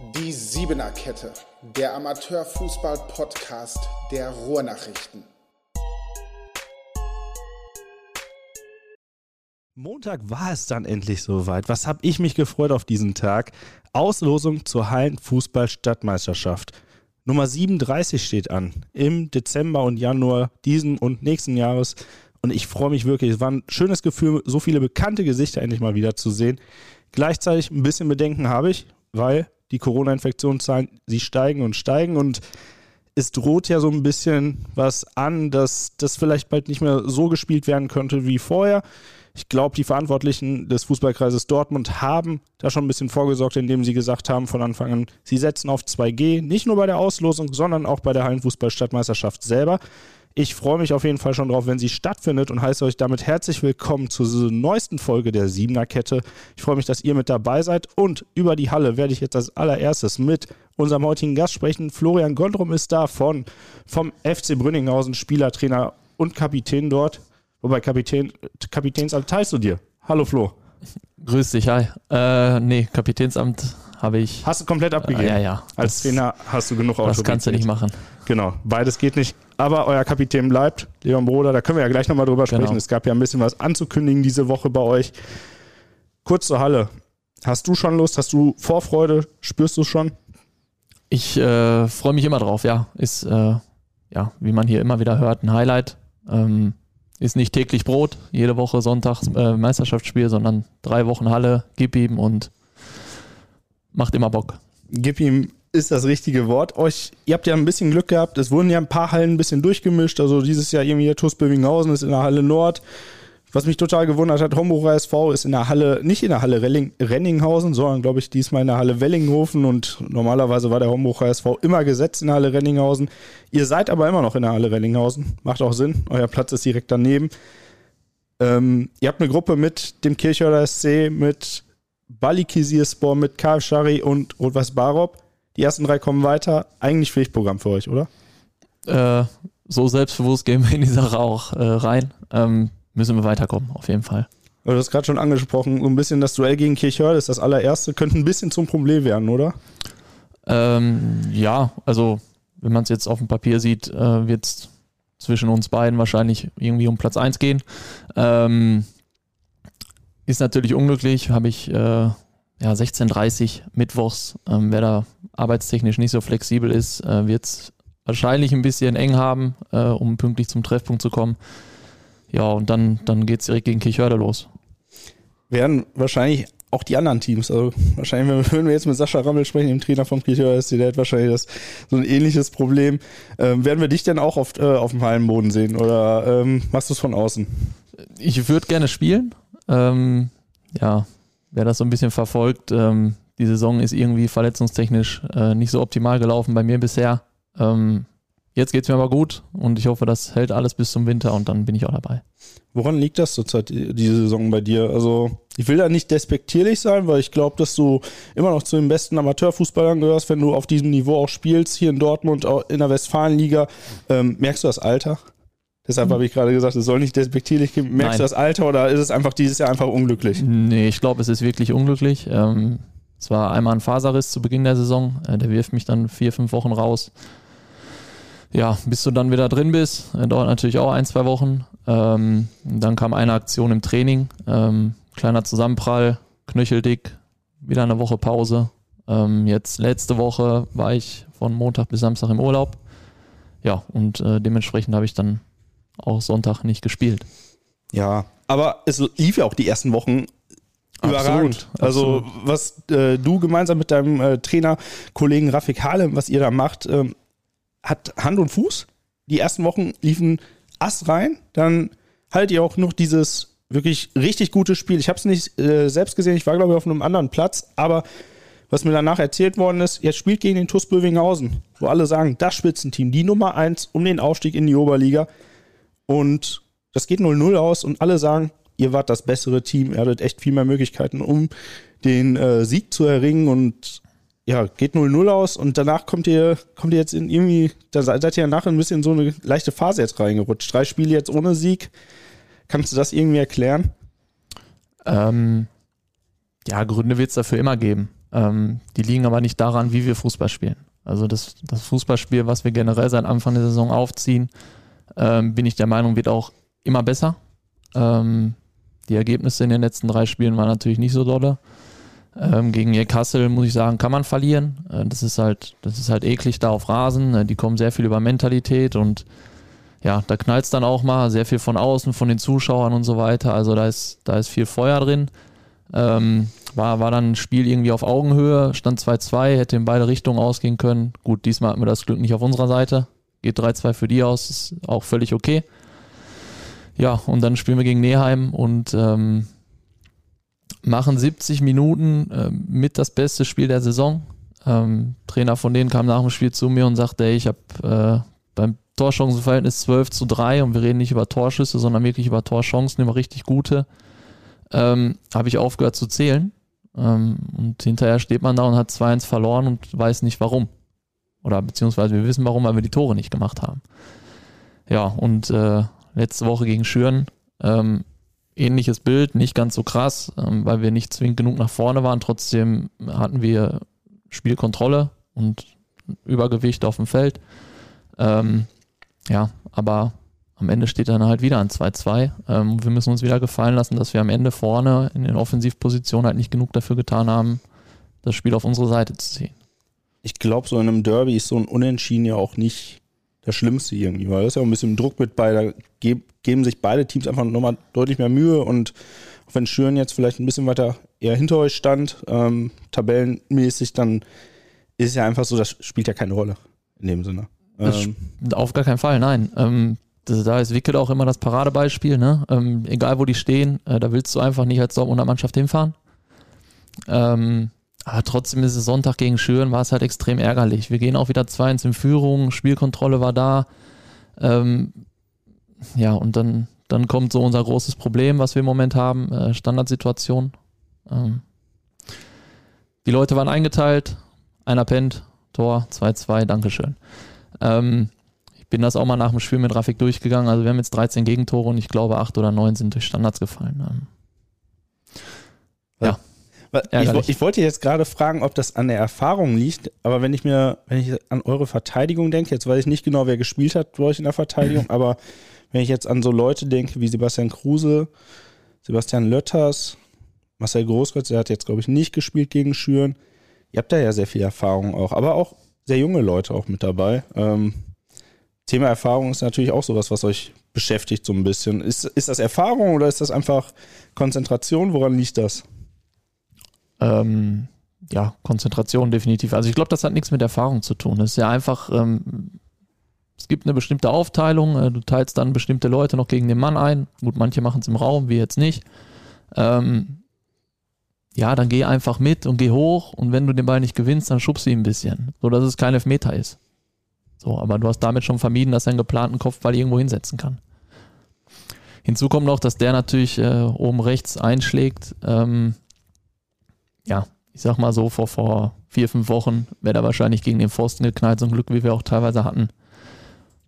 Die Siebener Kette, der Amateurfußball-Podcast der Ruhrnachrichten. Montag war es dann endlich soweit. Was habe ich mich gefreut auf diesen Tag? Auslosung zur Hallen-Fußball-Stadtmeisterschaft. Nummer 37 steht an. Im Dezember und Januar diesen und nächsten Jahres. Und ich freue mich wirklich. Es war ein schönes Gefühl, so viele bekannte Gesichter endlich mal wieder zu sehen. Gleichzeitig ein bisschen Bedenken habe ich, weil die Corona-Infektionszahlen, sie steigen und steigen und es droht ja so ein bisschen was an, dass das vielleicht bald nicht mehr so gespielt werden könnte wie vorher. Ich glaube, die Verantwortlichen des Fußballkreises Dortmund haben da schon ein bisschen vorgesorgt, indem sie gesagt haben von Anfang an, sie setzen auf 2G, nicht nur bei der Auslosung, sondern auch bei der Hallenfußballstadtmeisterschaft selber. Ich freue mich auf jeden Fall schon drauf, wenn sie stattfindet und heiße euch damit herzlich willkommen zur neuesten Folge der Siebener Kette. Ich freue mich, dass ihr mit dabei seid und über die Halle werde ich jetzt als allererstes mit unserem heutigen Gast sprechen. Florian Gondrum ist da von, vom FC Brünninghausen, Spielertrainer und Kapitän dort. Wobei Kapitän, Kapitänsamt teilst du dir. Hallo Flo. Grüß dich, hi. Äh, nee, Kapitänsamt habe ich. Hast du komplett abgegeben? Äh, ja, ja. Als Trainer hast du genug Autorität. Das kannst du nicht machen. Genau, beides geht nicht. Aber euer Kapitän bleibt, lieber Bruder, da können wir ja gleich nochmal drüber sprechen. Genau. Es gab ja ein bisschen was anzukündigen diese Woche bei euch. Kurz zur Halle. Hast du schon Lust? Hast du Vorfreude? Spürst du es schon? Ich äh, freue mich immer drauf, ja. Ist, äh, ja, wie man hier immer wieder hört, ein Highlight. Ähm, ist nicht täglich Brot, jede Woche Sonntags äh, Meisterschaftsspiel, sondern drei Wochen Halle, gib ihm und macht immer Bock. Gib ihm ist das richtige Wort. Euch, ihr habt ja ein bisschen Glück gehabt. Es wurden ja ein paar Hallen ein bisschen durchgemischt. Also dieses Jahr irgendwie der TuS Bövinghausen ist in der Halle Nord. Was mich total gewundert hat, Homburger SV ist in der Halle, nicht in der Halle Relling, Renninghausen, sondern glaube ich diesmal in der Halle Wellinghofen und normalerweise war der Homburger SV immer gesetzt in der Halle Renninghausen. Ihr seid aber immer noch in der Halle Renninghausen. Macht auch Sinn. Euer Platz ist direkt daneben. Ähm, ihr habt eine Gruppe mit dem Kirchhörder SC, mit Balikisirspor, mit KF Schari und Rot-Weiß Barop. Die ersten drei kommen weiter. Eigentlich Pflichtprogramm für euch, oder? Äh, so selbstbewusst gehen wir in die Sache auch äh, rein. Ähm, müssen wir weiterkommen, auf jeden Fall. Du hast gerade schon angesprochen, so ein bisschen das Duell gegen Kirchhörde ist das allererste, könnte ein bisschen zum Problem werden, oder? Ähm, ja, also wenn man es jetzt auf dem Papier sieht, äh, wird es zwischen uns beiden wahrscheinlich irgendwie um Platz 1 gehen. Ähm, ist natürlich unglücklich, habe ich äh, ja, 16.30 Mittwochs, ähm, wer da arbeitstechnisch nicht so flexibel ist, äh, wird es wahrscheinlich ein bisschen eng haben, äh, um pünktlich zum Treffpunkt zu kommen. Ja, und dann, dann geht es direkt gegen Kirchhörde los. Werden wahrscheinlich auch die anderen Teams, also wahrscheinlich, wenn wir jetzt mit Sascha Rammel sprechen, dem Trainer vom Kirchhörde, ist der hat wahrscheinlich das, so ein ähnliches Problem. Ähm, werden wir dich denn auch auf, äh, auf dem Hallenboden sehen oder ähm, machst du es von außen? Ich würde gerne spielen. Ähm, ja, wer das so ein bisschen verfolgt, ähm, die Saison ist irgendwie verletzungstechnisch äh, nicht so optimal gelaufen bei mir bisher. Ähm, jetzt geht es mir aber gut und ich hoffe, das hält alles bis zum Winter und dann bin ich auch dabei. Woran liegt das zurzeit, diese Saison bei dir? Also, ich will da nicht despektierlich sein, weil ich glaube, dass du immer noch zu den besten Amateurfußballern gehörst, wenn du auf diesem Niveau auch spielst, hier in Dortmund, in der Westfalenliga. Ähm, merkst du das Alter? Deshalb habe ich gerade gesagt, es soll nicht despektierlich gehen. Merkst Nein. du das Alter oder ist es einfach dieses Jahr einfach unglücklich? Nee, ich glaube, es ist wirklich unglücklich. Ähm, es war einmal ein Faserriss zu Beginn der Saison. Äh, der wirft mich dann vier, fünf Wochen raus. Ja, bis du dann wieder drin bist, äh, dauert natürlich auch ein, zwei Wochen. Ähm, dann kam eine Aktion im Training. Ähm, kleiner Zusammenprall, knöcheldick, wieder eine Woche Pause. Ähm, jetzt letzte Woche war ich von Montag bis Samstag im Urlaub. Ja, und äh, dementsprechend habe ich dann auch Sonntag nicht gespielt. Ja, aber es lief ja auch die ersten Wochen überragend. Absolut, also absolut. was äh, du gemeinsam mit deinem äh, Trainerkollegen Rafik Halem, was ihr da macht, ähm, hat Hand und Fuß. Die ersten Wochen liefen Ass rein. Dann haltet ihr auch noch dieses wirklich richtig gute Spiel. Ich habe es nicht äh, selbst gesehen. Ich war glaube ich auf einem anderen Platz, aber was mir danach erzählt worden ist, jetzt spielt gegen den TuS Bövinghausen, wo alle sagen, das Spitzenteam, die Nummer eins um den Aufstieg in die Oberliga. Und das geht 0-0 aus und alle sagen, ihr wart das bessere Team, ihr hattet echt viel mehr Möglichkeiten, um den äh, Sieg zu erringen und ja, geht 0-0 aus und danach kommt ihr, kommt ihr jetzt in irgendwie, da seid ihr nachher ein bisschen so eine leichte Phase jetzt reingerutscht. Drei Spiele jetzt ohne Sieg. Kannst du das irgendwie erklären? Ähm, ja, Gründe wird es dafür immer geben. Ähm, die liegen aber nicht daran, wie wir Fußball spielen. Also das, das Fußballspiel, was wir generell seit Anfang der Saison aufziehen, ähm, bin ich der Meinung, wird auch immer besser. Ähm, die Ergebnisse in den letzten drei Spielen waren natürlich nicht so dolle. Ähm, gegen Newcastle muss ich sagen, kann man verlieren. Äh, das ist halt, das ist halt eklig da auf Rasen. Äh, die kommen sehr viel über Mentalität und ja, da knallt es dann auch mal sehr viel von außen, von den Zuschauern und so weiter. Also da ist, da ist viel Feuer drin. Ähm, war, war dann ein Spiel irgendwie auf Augenhöhe, stand 2-2, hätte in beide Richtungen ausgehen können. Gut, diesmal hatten wir das Glück nicht auf unserer Seite. Geht 3-2 für die aus, ist auch völlig okay. Ja, und dann spielen wir gegen Neheim und ähm, machen 70 Minuten äh, mit das beste Spiel der Saison. Ähm, Trainer von denen kam nach dem Spiel zu mir und sagte, ey, ich habe äh, beim Torchancenverhältnis 12 zu 3 und wir reden nicht über Torschüsse, sondern wirklich über Torchancen, immer richtig gute, ähm, habe ich aufgehört zu zählen. Ähm, und hinterher steht man da und hat 2-1 verloren und weiß nicht warum. Oder beziehungsweise wir wissen warum, weil wir die Tore nicht gemacht haben. Ja, und äh, letzte Woche gegen Schüren ähm, ähnliches Bild, nicht ganz so krass, ähm, weil wir nicht zwingend genug nach vorne waren. Trotzdem hatten wir Spielkontrolle und Übergewicht auf dem Feld. Ähm, ja, aber am Ende steht dann halt wieder ein 2-2. Ähm, wir müssen uns wieder gefallen lassen, dass wir am Ende vorne in den Offensivpositionen halt nicht genug dafür getan haben, das Spiel auf unsere Seite zu ziehen. Ich glaube, so in einem Derby ist so ein Unentschieden ja auch nicht das Schlimmste irgendwie, weil das ist ja auch ein bisschen Druck mit bei, da geben sich beide Teams einfach nochmal deutlich mehr Mühe und auch wenn Schüren jetzt vielleicht ein bisschen weiter eher hinter euch stand, ähm, tabellenmäßig, dann ist es ja einfach so, das spielt ja keine Rolle in dem Sinne. Ähm, auf gar keinen Fall, nein. Ähm, da ist Wicked auch immer das Paradebeispiel, ne? Ähm, egal wo die stehen, äh, da willst du einfach nicht als Dortmunder Mannschaft hinfahren. Ähm, aber trotzdem ist es Sonntag gegen Schüren, war es halt extrem ärgerlich. Wir gehen auch wieder 2-1 in Führung, Spielkontrolle war da. Ähm, ja, und dann, dann kommt so unser großes Problem, was wir im Moment haben, äh, Standardsituation. Ähm, die Leute waren eingeteilt, einer pennt, Tor, 2-2, Dankeschön. Ähm, ich bin das auch mal nach dem Spiel mit Rafik durchgegangen. Also wir haben jetzt 13 Gegentore und ich glaube 8 oder 9 sind durch Standards gefallen. Ähm, ja. Ich, ich, wollte jetzt gerade fragen, ob das an der Erfahrung liegt, aber wenn ich mir, wenn ich an eure Verteidigung denke, jetzt weiß ich nicht genau, wer gespielt hat bei euch in der Verteidigung, aber wenn ich jetzt an so Leute denke wie Sebastian Kruse, Sebastian Lötters, Marcel Großkreuz, der hat jetzt, glaube ich, nicht gespielt gegen Schüren. Ihr habt da ja sehr viel Erfahrung auch, aber auch sehr junge Leute auch mit dabei. Ähm, Thema Erfahrung ist natürlich auch sowas, was euch beschäftigt so ein bisschen. Ist, ist das Erfahrung oder ist das einfach Konzentration? Woran liegt das? Ähm, ja, Konzentration definitiv. Also ich glaube, das hat nichts mit Erfahrung zu tun. Es ist ja einfach, ähm, es gibt eine bestimmte Aufteilung, äh, du teilst dann bestimmte Leute noch gegen den Mann ein. Gut, manche machen es im Raum, wir jetzt nicht. Ähm, ja, dann geh einfach mit und geh hoch und wenn du den Ball nicht gewinnst, dann schubst du ihn ein bisschen, so dass es kein Elfmeter ist. So, aber du hast damit schon vermieden, dass er einen geplanten Kopfball irgendwo hinsetzen kann. Hinzu kommt noch, dass der natürlich äh, oben rechts einschlägt. Ähm, ja, ich sag mal so, vor, vor vier, fünf Wochen wäre er wahrscheinlich gegen den Pfosten geknallt, so ein Glück, wie wir auch teilweise hatten.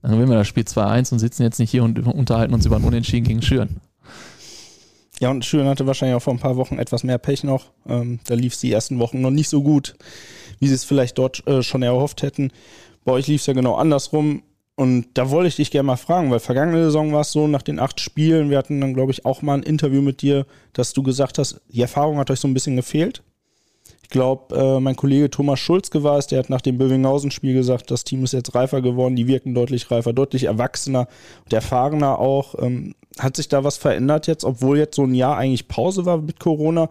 Dann gewinnen wir das Spiel 2-1 und sitzen jetzt nicht hier und unterhalten uns über ein Unentschieden gegen Schüren. Ja, und Schüren hatte wahrscheinlich auch vor ein paar Wochen etwas mehr Pech noch. Ähm, da lief es die ersten Wochen noch nicht so gut, wie sie es vielleicht dort äh, schon erhofft hätten. Bei euch lief es ja genau andersrum. Und da wollte ich dich gerne mal fragen, weil vergangene Saison war es so, nach den acht Spielen, wir hatten dann, glaube ich, auch mal ein Interview mit dir, dass du gesagt hast, die Erfahrung hat euch so ein bisschen gefehlt. Ich glaube, äh, mein Kollege Thomas Schulzke war es, der hat nach dem Bövinghausen-Spiel gesagt, das Team ist jetzt reifer geworden, die wirken deutlich reifer, deutlich erwachsener und erfahrener auch. Ähm, hat sich da was verändert jetzt, obwohl jetzt so ein Jahr eigentlich Pause war mit Corona?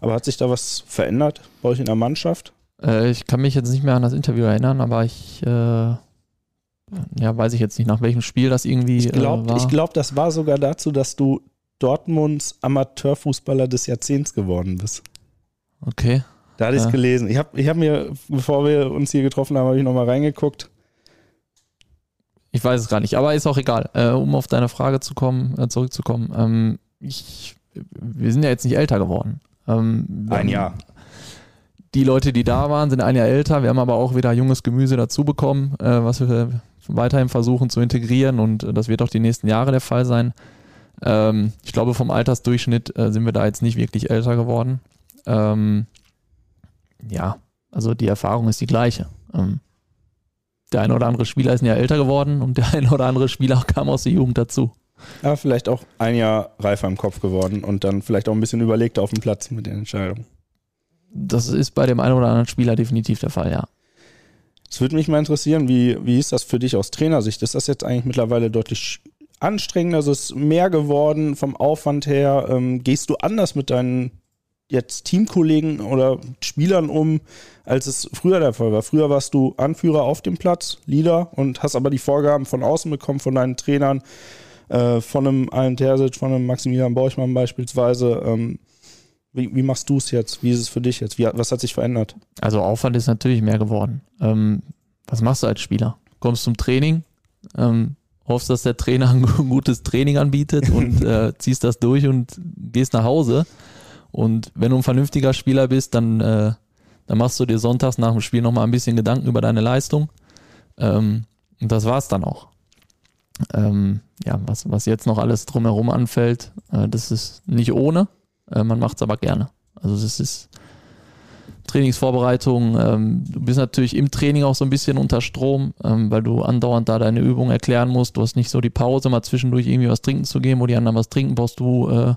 Aber hat sich da was verändert bei euch in der Mannschaft? Äh, ich kann mich jetzt nicht mehr an das Interview erinnern, aber ich äh, ja, weiß ich jetzt nicht, nach welchem Spiel das irgendwie ich glaub, äh, Ich glaube, das war sogar dazu, dass du Dortmunds Amateurfußballer des Jahrzehnts geworden bist. Okay. Da hatte ich es gelesen. Ich habe ich hab mir, bevor wir uns hier getroffen haben, habe ich nochmal reingeguckt. Ich weiß es gar nicht, aber ist auch egal. Äh, um auf deine Frage zu kommen, äh, zurückzukommen. Ähm, ich, wir sind ja jetzt nicht älter geworden. Ähm, ein Jahr. Die Leute, die da waren, sind ein Jahr älter. Wir haben aber auch wieder junges Gemüse dazu bekommen, äh, was wir weiterhin versuchen zu integrieren und das wird auch die nächsten Jahre der Fall sein. Ähm, ich glaube, vom Altersdurchschnitt äh, sind wir da jetzt nicht wirklich älter geworden. Ähm, ja, also die Erfahrung ist die gleiche. Ähm, der eine oder andere Spieler ist ja älter geworden und der eine oder andere Spieler kam aus der Jugend dazu. Aber vielleicht auch ein Jahr reifer im Kopf geworden und dann vielleicht auch ein bisschen überlegter auf dem Platz mit den Entscheidungen. Das ist bei dem einen oder anderen Spieler definitiv der Fall, ja. Es würde mich mal interessieren, wie, wie ist das für dich aus Trainersicht? Ist das jetzt eigentlich mittlerweile deutlich anstrengender? Also ist mehr geworden vom Aufwand her? Ähm, gehst du anders mit deinen jetzt Teamkollegen oder Spielern um, als es früher der Fall war? Früher warst du Anführer auf dem Platz, Leader und hast aber die Vorgaben von außen bekommen, von deinen Trainern, äh, von einem Alan Terzic, von einem Maximilian Borchmann beispielsweise. Ähm, wie, wie, machst du es jetzt? Wie ist es für dich jetzt? Wie, was hat sich verändert? Also Aufwand ist natürlich mehr geworden. Ähm, was machst du als Spieler? Kommst zum Training, ähm, hoffst, dass der Trainer ein gutes Training anbietet und äh, ziehst das durch und gehst nach Hause. Und wenn du ein vernünftiger Spieler bist, dann, äh, dann machst du dir sonntags nach dem Spiel nochmal ein bisschen Gedanken über deine Leistung. Ähm, und das war's dann auch. Ähm, ja, was, was jetzt noch alles drumherum anfällt, äh, das ist nicht ohne. Äh, man macht es aber gerne. Also es ist Trainingsvorbereitung. Ähm, du bist natürlich im Training auch so ein bisschen unter Strom, ähm, weil du andauernd da deine Übung erklären musst. Du hast nicht so die Pause, mal zwischendurch irgendwie was trinken zu geben, wo die anderen was trinken, baust du, äh,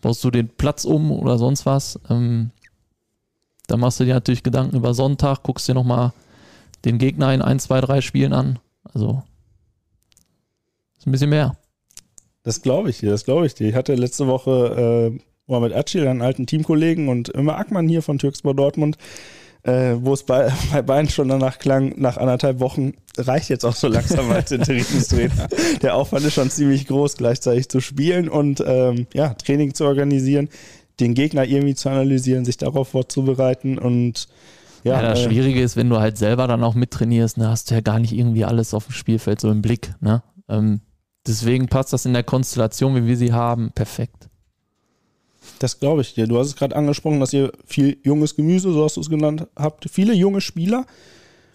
baust du den Platz um oder sonst was. Ähm, da machst du dir natürlich Gedanken über Sonntag, guckst dir nochmal den Gegner in ein, zwei, drei Spielen an. Also ist ein bisschen mehr. Das glaube ich dir, das glaube ich dir. Ich hatte letzte Woche äh, Mohamed Acil, einen alten Teamkollegen und immer Ackmann hier von Türkspor Dortmund, äh, wo es bei, bei beiden schon danach klang, nach anderthalb Wochen reicht jetzt auch so langsam als Interimstrainer. Der Aufwand ist schon ziemlich groß, gleichzeitig zu spielen und ähm, ja, Training zu organisieren, den Gegner irgendwie zu analysieren, sich darauf vorzubereiten und ja, ja das äh, Schwierige ist, wenn du halt selber dann auch mittrainierst, ne, hast du ja gar nicht irgendwie alles auf dem Spielfeld so im Blick. Ne? Ähm, deswegen passt das in der Konstellation, wie wir sie haben, perfekt. Das glaube ich dir. Du hast es gerade angesprochen, dass ihr viel junges Gemüse, so hast du es genannt, habt. Viele junge Spieler.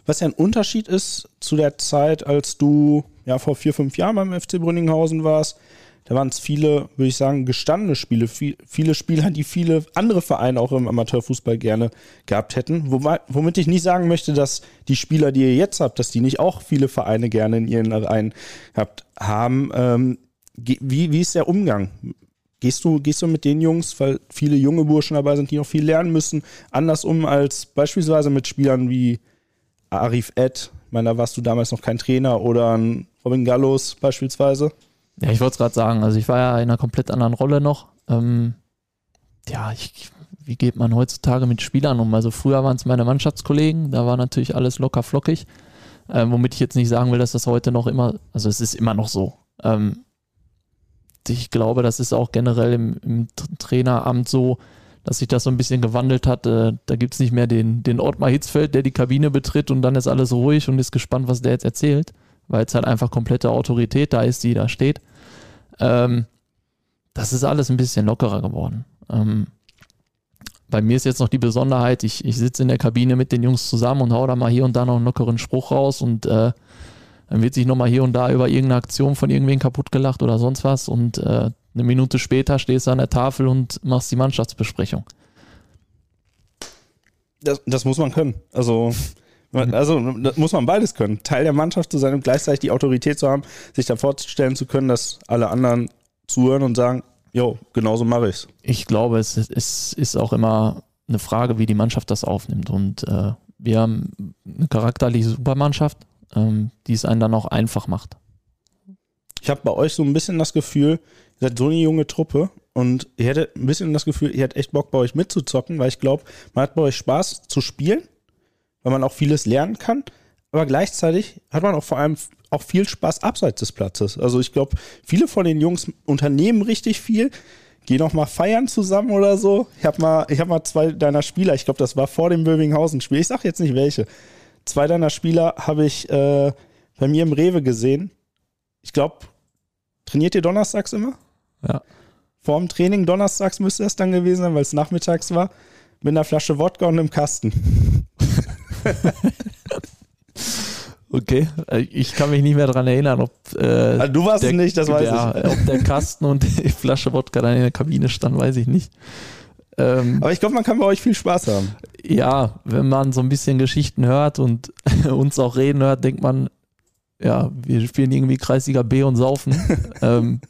Was ja ein Unterschied ist zu der Zeit, als du ja vor vier, fünf Jahren beim FC Brünninghausen warst. Da waren es viele, würde ich sagen, gestandene Spiele. Viele Spieler, die viele andere Vereine auch im Amateurfußball gerne gehabt hätten. Womit ich nicht sagen möchte, dass die Spieler, die ihr jetzt habt, dass die nicht auch viele Vereine gerne in ihren Reihen habt, haben. Ähm, wie, wie ist der Umgang Gehst du, gehst du mit den Jungs, weil viele junge Burschen dabei sind, die noch viel lernen müssen, anders um als beispielsweise mit Spielern wie Arif Ed? Ich meine, da warst du damals noch kein Trainer oder Robin Gallos beispielsweise. Ja, ich wollte es gerade sagen. Also ich war ja in einer komplett anderen Rolle noch. Ähm, ja, ich, wie geht man heutzutage mit Spielern um? Also früher waren es meine Mannschaftskollegen, da war natürlich alles locker flockig. Ähm, womit ich jetzt nicht sagen will, dass das heute noch immer, also es ist immer noch so. Ähm, ich glaube, das ist auch generell im, im Traineramt so, dass sich das so ein bisschen gewandelt hat. Äh, da gibt es nicht mehr den, den Ottmar Hitzfeld, der die Kabine betritt und dann ist alles ruhig und ist gespannt, was der jetzt erzählt, weil jetzt halt einfach komplette Autorität da ist, die da steht. Ähm, das ist alles ein bisschen lockerer geworden. Ähm, bei mir ist jetzt noch die Besonderheit, ich, ich sitze in der Kabine mit den Jungs zusammen und hau da mal hier und da noch einen lockeren Spruch raus und äh, dann wird sich nochmal hier und da über irgendeine Aktion von irgendwen kaputt gelacht oder sonst was und äh, eine Minute später stehst du an der Tafel und machst die Mannschaftsbesprechung. Das, das muss man können. Also, also muss man beides können. Teil der Mannschaft zu sein und gleichzeitig die Autorität zu haben, sich da vorzustellen zu können, dass alle anderen zuhören und sagen, jo, genauso mache ich's. Ich glaube, es, es ist auch immer eine Frage, wie die Mannschaft das aufnimmt. Und äh, wir haben eine charakterliche Supermannschaft, ähm, die es einen dann auch einfach macht. Ich habe bei euch so ein bisschen das Gefühl, ihr seid so eine junge Truppe und ihr hättet ein bisschen das Gefühl, ihr hättet echt Bock bei euch mitzuzocken, weil ich glaube, man hat bei euch Spaß zu spielen, weil man auch vieles lernen kann, aber gleichzeitig hat man auch vor allem auch viel Spaß abseits des Platzes. Also ich glaube, viele von den Jungs unternehmen richtig viel, gehen auch mal feiern zusammen oder so. Ich habe mal, ich mal zwei deiner Spieler, ich glaube, das war vor dem Bövinghausen-Spiel, ich sage jetzt nicht welche, Zwei deiner Spieler habe ich äh, bei mir im Rewe gesehen. Ich glaube, trainiert ihr donnerstags immer? Ja. Vor dem Training donnerstags müsste das dann gewesen sein, weil es nachmittags war. Mit einer Flasche Wodka und einem Kasten. Okay, äh, ich kann mich nicht mehr daran erinnern, ob. Äh, also du warst der, es nicht, das weiß der, ich. Ob der Kasten und die Flasche Wodka dann in der Kabine stand, weiß ich nicht. Ähm, Aber ich glaube, man kann bei euch viel Spaß haben. Ja, wenn man so ein bisschen Geschichten hört und uns auch reden hört, denkt man, ja, wir spielen irgendwie Kreisliga B und saufen. ähm,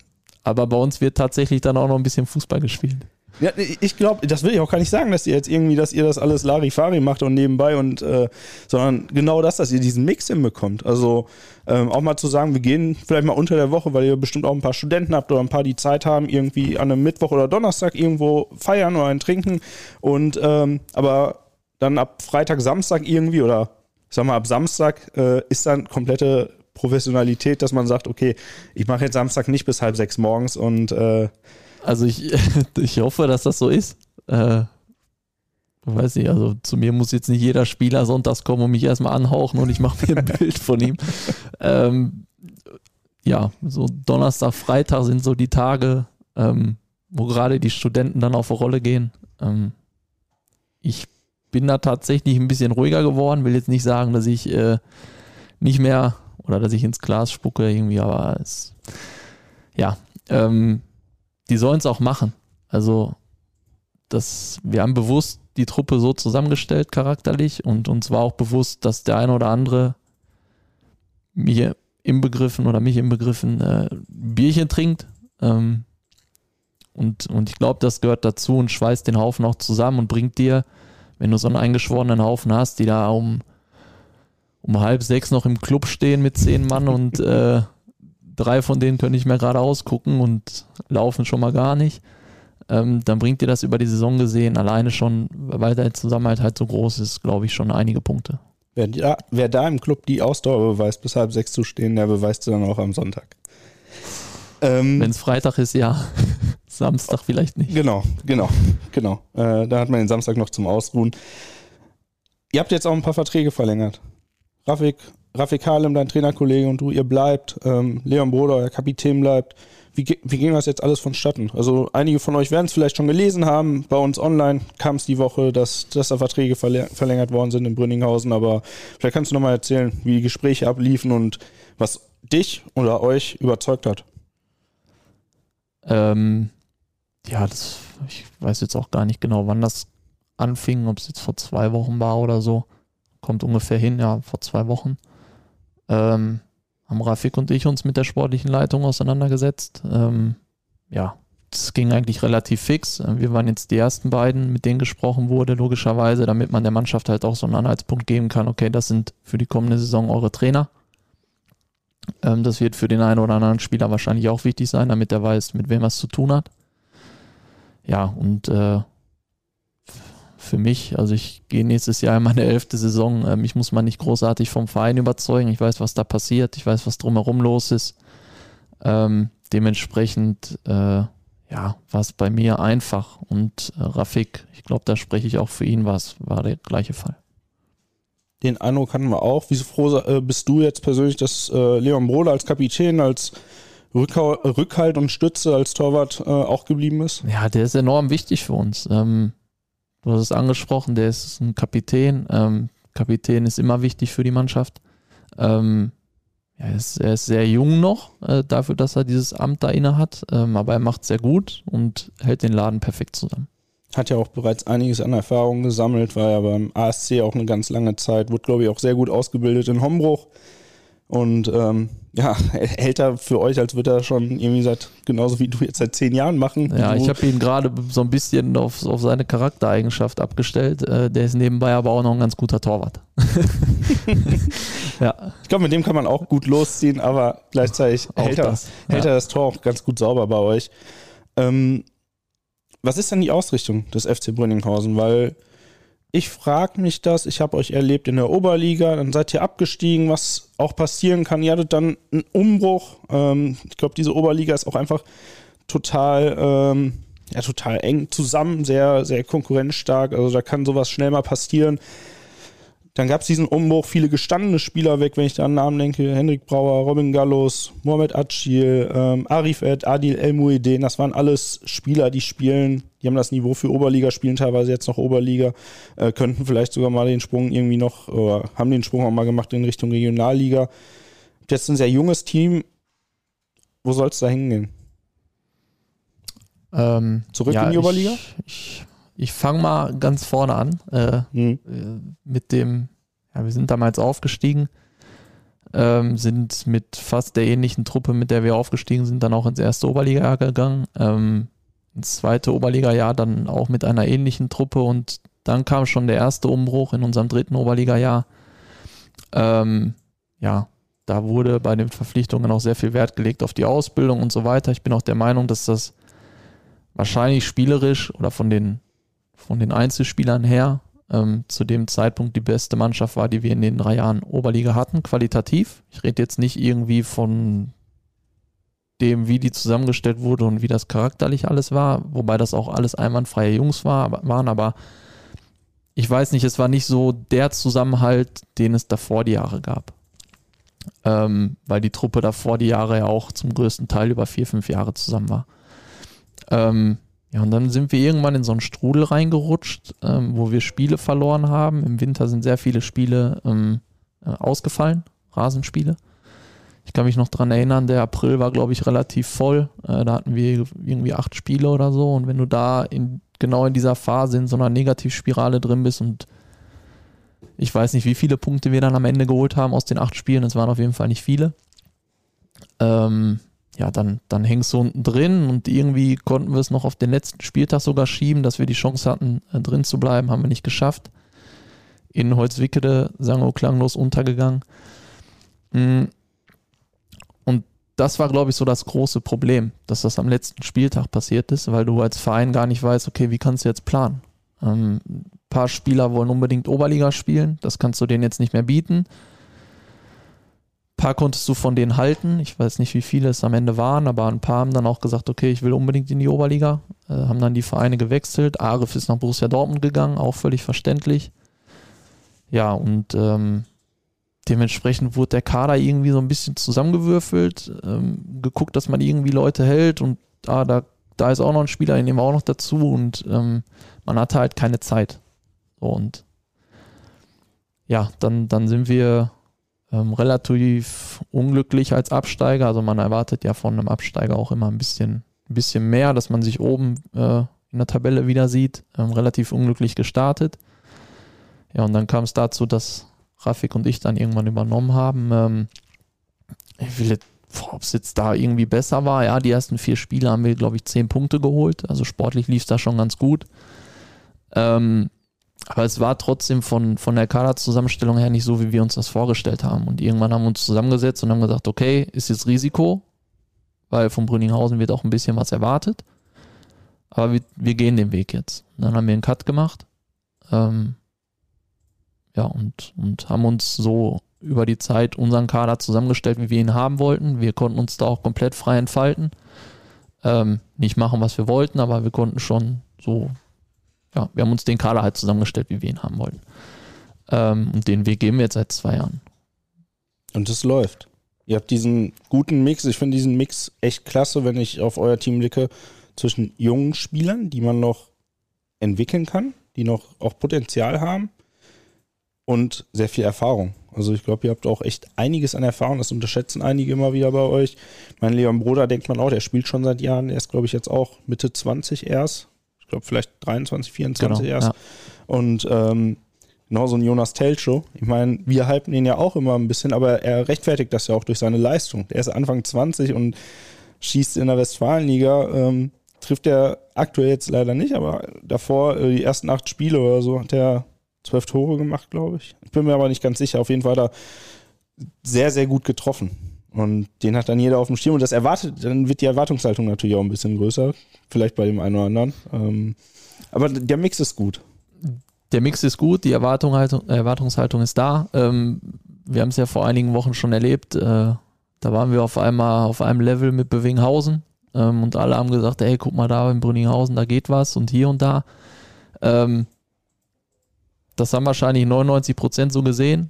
aber bei uns wird tatsächlich dann auch noch ein bisschen Fußball gespielt. Ja, ich glaube, das will ich auch gar nicht sagen, dass ihr jetzt irgendwie, dass ihr das alles Larifari macht und nebenbei und, äh, sondern genau das, dass ihr diesen Mix hinbekommt. Also ähm, auch mal zu sagen, wir gehen vielleicht mal unter der Woche, weil ihr bestimmt auch ein paar Studenten habt oder ein paar, die Zeit haben, irgendwie an einem Mittwoch oder Donnerstag irgendwo feiern oder ein Trinken und ähm, aber dann ab Freitag, Samstag irgendwie oder ich sag mal ab Samstag äh, ist dann komplette Professionalität, dass man sagt, okay, ich mache jetzt Samstag nicht bis halb sechs morgens und äh, also ich, ich hoffe, dass das so ist. Äh, weiß nicht, also zu mir muss jetzt nicht jeder Spieler sonntags kommen und mich erstmal anhauchen und ich mache mir ein Bild von ihm. Ähm, ja, so Donnerstag, Freitag sind so die Tage, ähm, wo gerade die Studenten dann auf eine Rolle gehen. Ähm, ich bin da tatsächlich ein bisschen ruhiger geworden, will jetzt nicht sagen, dass ich äh, nicht mehr oder dass ich ins Glas spucke irgendwie, aber es, ja, ähm, die sollen es auch machen. Also, das, wir haben bewusst die Truppe so zusammengestellt, charakterlich, und uns war auch bewusst, dass der eine oder andere mir im Begriffen oder mich im Begriffen äh, Bierchen trinkt. Ähm, und, und ich glaube, das gehört dazu und schweißt den Haufen auch zusammen und bringt dir, wenn du so einen eingeschworenen Haufen hast, die da um, um halb sechs noch im Club stehen mit zehn Mann und äh, drei von denen können nicht mehr geradeaus gucken und laufen schon mal gar nicht, ähm, dann bringt dir das über die Saison gesehen alleine schon, weil der Zusammenhalt halt so groß ist, glaube ich, schon einige Punkte. Wer da, wer da im Club die Ausdauer beweist, bis halb sechs zu stehen, der beweist sie dann auch am Sonntag. Ähm, Wenn es Freitag ist, ja. Samstag vielleicht nicht. Genau, genau, genau. Äh, da hat man den Samstag noch zum Ausruhen. Ihr habt jetzt auch ein paar Verträge verlängert. Rafik, Rafik Halem, dein Trainerkollege und du, ihr bleibt. Ähm, Leon Broder, euer Kapitän bleibt. Wie, wie ging das jetzt alles vonstatten? Also einige von euch werden es vielleicht schon gelesen haben. Bei uns online kam es die Woche, dass, dass da Verträge verlängert worden sind in Brünninghausen. Aber vielleicht kannst du nochmal erzählen, wie die Gespräche abliefen und was dich oder euch überzeugt hat. Ähm, ja, das, ich weiß jetzt auch gar nicht genau, wann das anfing, ob es jetzt vor zwei Wochen war oder so. Kommt ungefähr hin, ja, vor zwei Wochen ähm, haben Rafik und ich uns mit der sportlichen Leitung auseinandergesetzt. Ähm, ja, das ging eigentlich relativ fix. Wir waren jetzt die ersten beiden, mit denen gesprochen wurde, logischerweise, damit man der Mannschaft halt auch so einen Anhaltspunkt geben kann, okay, das sind für die kommende Saison eure Trainer. Ähm, das wird für den einen oder anderen Spieler wahrscheinlich auch wichtig sein, damit er weiß, mit wem er es zu tun hat. Ja, und äh, für mich. Also ich gehe nächstes Jahr in meine elfte Saison. Ähm, ich muss mal nicht großartig vom Verein überzeugen. Ich weiß, was da passiert. Ich weiß, was drumherum los ist. Ähm, dementsprechend äh, ja, war es bei mir einfach. Und äh, Rafik, ich glaube, da spreche ich auch für ihn, war war der gleiche Fall. Den Eindruck hatten wir auch. Wie froh äh, bist du jetzt persönlich, dass äh, Leon Broder als Kapitän, als Rückhalt und Stütze als Torwart äh, auch geblieben ist? Ja, der ist enorm wichtig für uns. Ähm, Du hast es angesprochen, der ist ein Kapitän. Ähm, Kapitän ist immer wichtig für die Mannschaft. Ähm, ja, er, ist, er, ist, sehr jung noch, äh, dafür, dass er dieses Amt da inne hat. Ähm, aber er macht sehr gut und hält den Laden perfekt zusammen. Hat ja auch bereits einiges an Erfahrung gesammelt, war ja beim ASC auch eine ganz lange Zeit, wurde, glaube ich, auch sehr gut ausgebildet in Hombruch. Und ähm, ja, hält er für euch, als würde er schon irgendwie seit, genauso wie du jetzt seit zehn Jahren machen. Ja, ich habe ihn gerade so ein bisschen auf, auf seine Charaktereigenschaft abgestellt. Äh, der ist nebenbei aber auch noch ein ganz guter Torwart. ja. Ich glaube, mit dem kann man auch gut losziehen, aber gleichzeitig hält, er, das. hält ja. er das Tor auch ganz gut sauber bei euch. Ähm, was ist denn die Ausrichtung des FC Brünninghausen? Weil ich frage mich das, ich habe euch erlebt in der Oberliga, dann seid ihr abgestiegen, was auch passieren kann. Ihr hattet dann einen Umbruch. Ähm, ich glaube, diese Oberliga ist auch einfach total, ähm, ja, total eng zusammen, sehr, sehr konkurrenzstark. Also da kann sowas schnell mal passieren. Dann gab es diesen Umbruch, viele gestandene Spieler weg, wenn ich da an Namen denke. Hendrik Brauer, Robin Gallus, Mohamed Acil, ähm, Arif Ed, Adil El Muidin, das waren alles Spieler, die spielen, die haben das Niveau für Oberliga, spielen teilweise jetzt noch Oberliga, äh, könnten vielleicht sogar mal den Sprung irgendwie noch, oder haben den Sprung auch mal gemacht in Richtung Regionalliga. Jetzt ein sehr junges Team. Wo soll es da hingehen? Ähm, Zurück ja, in die Oberliga? Ich, ich ich fange mal ganz vorne an äh, Hm. äh, mit dem, ja, wir sind damals aufgestiegen, ähm, sind mit fast der ähnlichen Truppe, mit der wir aufgestiegen sind, dann auch ins erste Oberliga gegangen. Ähm, ins zweite Oberliga-Jahr dann auch mit einer ähnlichen Truppe und dann kam schon der erste Umbruch in unserem dritten Oberliga-Jahr. Ähm, ja, da wurde bei den Verpflichtungen auch sehr viel Wert gelegt auf die Ausbildung und so weiter. Ich bin auch der Meinung, dass das wahrscheinlich spielerisch oder von den, von den Einzelspielern her ähm, zu dem Zeitpunkt die beste Mannschaft war, die wir in den drei Jahren Oberliga hatten, qualitativ. Ich rede jetzt nicht irgendwie von dem, wie die zusammengestellt wurde und wie das charakterlich alles war, wobei das auch alles einwandfreie Jungs war, waren, aber ich weiß nicht, es war nicht so der Zusammenhalt, den es davor die Jahre gab. Ähm, weil die Truppe davor die Jahre ja auch zum größten Teil über vier, fünf Jahre zusammen war. Ähm, ja, und dann sind wir irgendwann in so einen Strudel reingerutscht, ähm, wo wir Spiele verloren haben. Im Winter sind sehr viele Spiele ähm, äh, ausgefallen, Rasenspiele. Ich kann mich noch dran erinnern, der April war, glaube ich, relativ voll. Äh, da hatten wir irgendwie acht Spiele oder so. Und wenn du da in, genau in dieser Phase in so einer Negativspirale drin bist und ich weiß nicht, wie viele Punkte wir dann am Ende geholt haben aus den acht Spielen, es waren auf jeden Fall nicht viele. Ähm, ja, dann, dann hängst du unten drin und irgendwie konnten wir es noch auf den letzten Spieltag sogar schieben, dass wir die Chance hatten, äh, drin zu bleiben, haben wir nicht geschafft. In Holzwickede, sang- und klanglos untergegangen. Mm. Und das war, glaube ich, so das große Problem, dass das am letzten Spieltag passiert ist, weil du als Verein gar nicht weißt, okay, wie kannst du jetzt planen? Ähm, ein paar Spieler wollen unbedingt Oberliga spielen, das kannst du denen jetzt nicht mehr bieten. Paar konntest du von denen halten, ich weiß nicht, wie viele es am Ende waren, aber ein paar haben dann auch gesagt, okay, ich will unbedingt in die Oberliga, äh, haben dann die Vereine gewechselt. Arif ist nach Borussia Dortmund gegangen, auch völlig verständlich. Ja, und ähm, dementsprechend wurde der Kader irgendwie so ein bisschen zusammengewürfelt, ähm, geguckt, dass man irgendwie Leute hält und ah, da, da ist auch noch ein Spieler, den nehmen wir auch noch dazu und ähm, man hatte halt keine Zeit. Und ja, dann, dann sind wir ähm, relativ unglücklich als Absteiger. Also man erwartet ja von einem Absteiger auch immer ein bisschen, ein bisschen mehr, dass man sich oben äh, in der Tabelle wieder sieht. Ähm, relativ unglücklich gestartet. Ja, und dann kam es dazu, dass Rafik und ich dann irgendwann übernommen haben. Ähm, ich will jetzt, ob es jetzt da irgendwie besser war. Ja, die ersten vier Spiele haben wir, glaube ich, zehn Punkte geholt. Also sportlich lief es da schon ganz gut. Ähm, aber es war trotzdem von, von der Kaderzusammenstellung her nicht so, wie wir uns das vorgestellt haben. Und irgendwann haben wir uns zusammengesetzt und haben gesagt, okay, ist jetzt Risiko, weil von Brünninghausen wird auch ein bisschen was erwartet. Aber wir, wir gehen den Weg jetzt. Und dann haben wir einen Cut gemacht. Ähm, ja, und, und haben uns so über die Zeit unseren Kader zusammengestellt, wie wir ihn haben wollten. Wir konnten uns da auch komplett frei entfalten. Ähm, nicht machen, was wir wollten, aber wir konnten schon so, ja, wir haben uns den Kader halt zusammengestellt, wie wir ihn haben wollten. Ähm, und den Weg gehen wir jetzt seit zwei Jahren. Und es läuft. Ihr habt diesen guten Mix. Ich finde diesen Mix echt klasse, wenn ich auf euer Team blicke, zwischen jungen Spielern, die man noch entwickeln kann, die noch auch Potenzial haben und sehr viel Erfahrung. Also ich glaube, ihr habt auch echt einiges an Erfahrung. Das unterschätzen einige immer wieder bei euch. Mein Leon Bruder denkt man auch, der spielt schon seit Jahren. Er ist, glaube ich, jetzt auch Mitte 20 erst. Ich glaube, vielleicht 23, 24 Genau, erst. ja. Und ähm, genau so ein Jonas Telcho. Ich meine, wir hypen ihn ja auch immer ein bisschen, aber er rechtfertigt das ja auch durch seine Leistung. Der ist Anfang 20 und schießt in der Westfalenliga. Ähm, trifft er aktuell jetzt leider nicht, aber davor äh, die ersten acht Spiele oder so hat er zwölf Tore gemacht, glaube ich. Ich bin mir aber nicht ganz sicher. Auf jeden Fall hat er sehr, sehr gut getroffen. Und den hat dann jeder auf dem Schirm. Und das erwartet, dann wird die Erwartungshaltung natürlich auch ein bisschen größer. Vielleicht bei dem einen oder anderen. Ähm, aber der Mix ist gut. Der Mix ist gut, die Erwartung, Erwartungshaltung ist da. Ähm, wir haben es ja vor einigen Wochen schon erlebt. Äh, da waren wir auf einmal auf einem Level mit Bewinghausen ähm, und alle haben gesagt, ey, guck mal da in Brünninghausen, da geht was und hier und da. Ähm, das haben wahrscheinlich 99 Prozent so gesehen.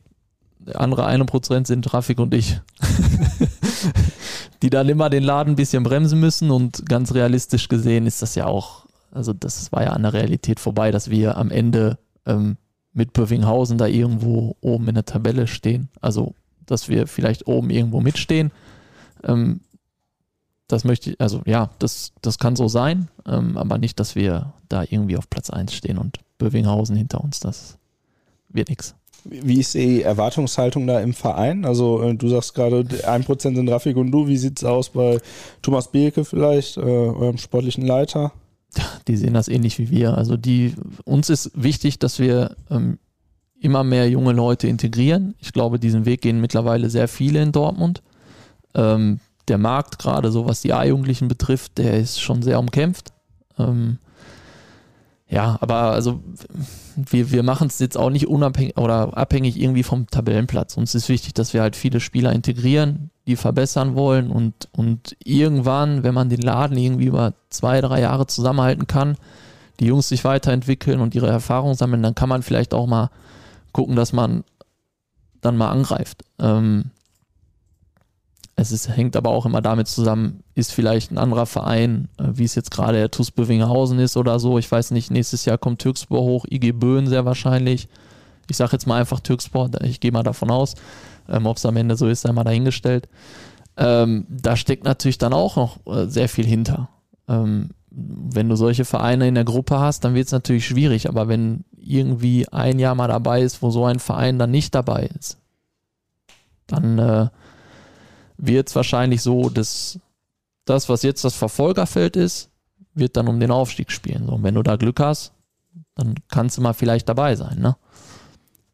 Andere 1 Prozent sind Trafik und ich. die dann immer den Laden ein bisschen bremsen müssen und ganz realistisch gesehen ist das ja auch, also das war ja an der Realität vorbei, dass wir am Ende ähm, mit Bövinghausen da irgendwo oben in der Tabelle stehen. Also, dass wir vielleicht oben irgendwo mitstehen. Ähm, das möchte ich, also ja, das, das kann so sein, ähm, aber nicht, dass wir da irgendwie auf Platz 1 stehen und Bövinghausen hinter uns. Das wird nichts. Wie ist die Erwartungshaltung da im Verein? Also äh, du sagst gerade, 1% sind Rafik und du. Wie sieht es aus bei Thomas Behlke vielleicht, äh, eurem sportlichen Leiter? Die sehen das ähnlich wie wir. Also die, uns ist wichtig, dass wir ähm, immer mehr junge Leute integrieren. Ich glaube, diesen Weg gehen mittlerweile sehr viele in Dortmund. Ähm, der Markt, gerade so was die A-Jugendlichen betrifft, der ist schon sehr umkämpft. Ähm, ja, aber also wir, wir machen es jetzt auch nicht unabhängig oder abhängig irgendwie vom Tabellenplatz. Uns ist wichtig, dass wir halt viele Spieler integrieren, die verbessern wollen und, und irgendwann, wenn man den Laden irgendwie über zwei, drei Jahre zusammenhalten kann, die Jungs sich weiterentwickeln und ihre Erfahrungen sammeln, dann kann man vielleicht auch mal gucken, dass man dann mal angreift. Ähm, es ist, hängt aber auch immer damit zusammen, ist vielleicht ein anderer Verein, äh, wie es jetzt gerade der TuS Bövinghausen ist oder so. Ich weiß nicht, nächstes Jahr kommt Türkspor hoch, IG Böen sehr wahrscheinlich. Ich sage jetzt mal einfach Türkspor, ich gehe mal davon aus. Ähm, Ob es am Ende so ist, sei mal dahingestellt. Ähm, da steckt natürlich dann auch noch äh, sehr viel hinter. Ähm, wenn du solche Vereine in der Gruppe hast, dann wird es natürlich schwierig. Aber wenn irgendwie ein Jahr mal dabei ist, wo so ein Verein dann nicht dabei ist, dann äh, wird es wahrscheinlich so, dass das, was jetzt das Verfolgerfeld ist, wird dann um den Aufstieg spielen. So, und wenn du da Glück hast, dann kannst du mal vielleicht dabei sein, ne?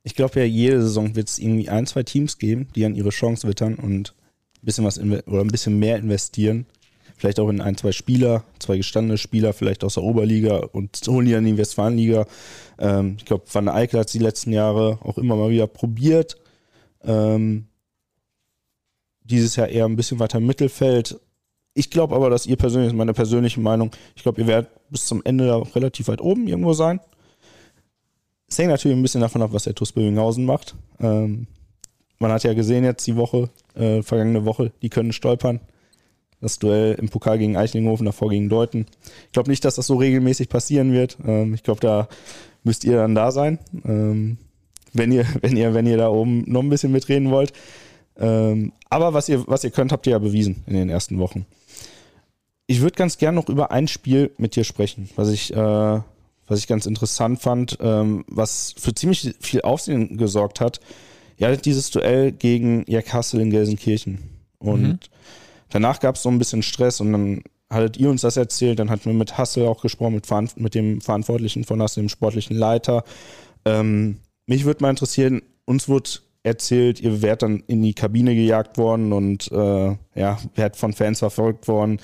Ich glaube ja, jede Saison wird es irgendwie ein, zwei Teams geben, die an ihre Chance wittern und ein bisschen was oder ein bisschen mehr investieren. Vielleicht auch in ein, zwei Spieler, zwei gestandene Spieler, vielleicht aus der Oberliga und holen in die Westfalenliga. Ähm, ich glaube, Van Eikel hat es die letzten Jahre auch immer mal wieder probiert. Ähm, dieses Jahr eher ein bisschen weiter im Mittelfeld. Ich glaube aber, dass ihr persönlich, meine persönliche Meinung, ich glaube, ihr werdet bis zum Ende da relativ weit oben irgendwo sein. Es hängt natürlich ein bisschen davon ab, was der TuS Bövinghausen macht. Ähm, man hat ja gesehen jetzt die Woche, äh, vergangene Woche, die können stolpern. Das Duell im Pokal gegen Eichlinghofen, davor gegen Deuten. Ich glaube nicht, dass das so regelmäßig passieren wird. Ähm, ich glaube, da müsst ihr dann da sein. Ähm, wenn ihr, wenn ihr, wenn ihr da oben noch ein bisschen mitreden wollt. Ähm, aber was ihr, was ihr könnt, habt ihr ja bewiesen in den ersten Wochen. Ich würde ganz gern noch über ein Spiel mit dir sprechen, was ich, äh, was ich ganz interessant fand, ähm, was für ziemlich viel Aufsehen gesorgt hat. Ihr hattet dieses Duell gegen Jack Hassel in Gelsenkirchen. Und mhm. danach gab es so ein bisschen Stress und dann hattet ihr uns das erzählt, dann hatten wir mit Hassel auch gesprochen, mit, mit dem Verantwortlichen von Hassel, dem sportlichen Leiter. Ähm, mich würde mal interessieren, uns wurde erzählt, ihr wärt dann in die Kabine gejagt worden und äh, ja, wärt von Fans verfolgt worden.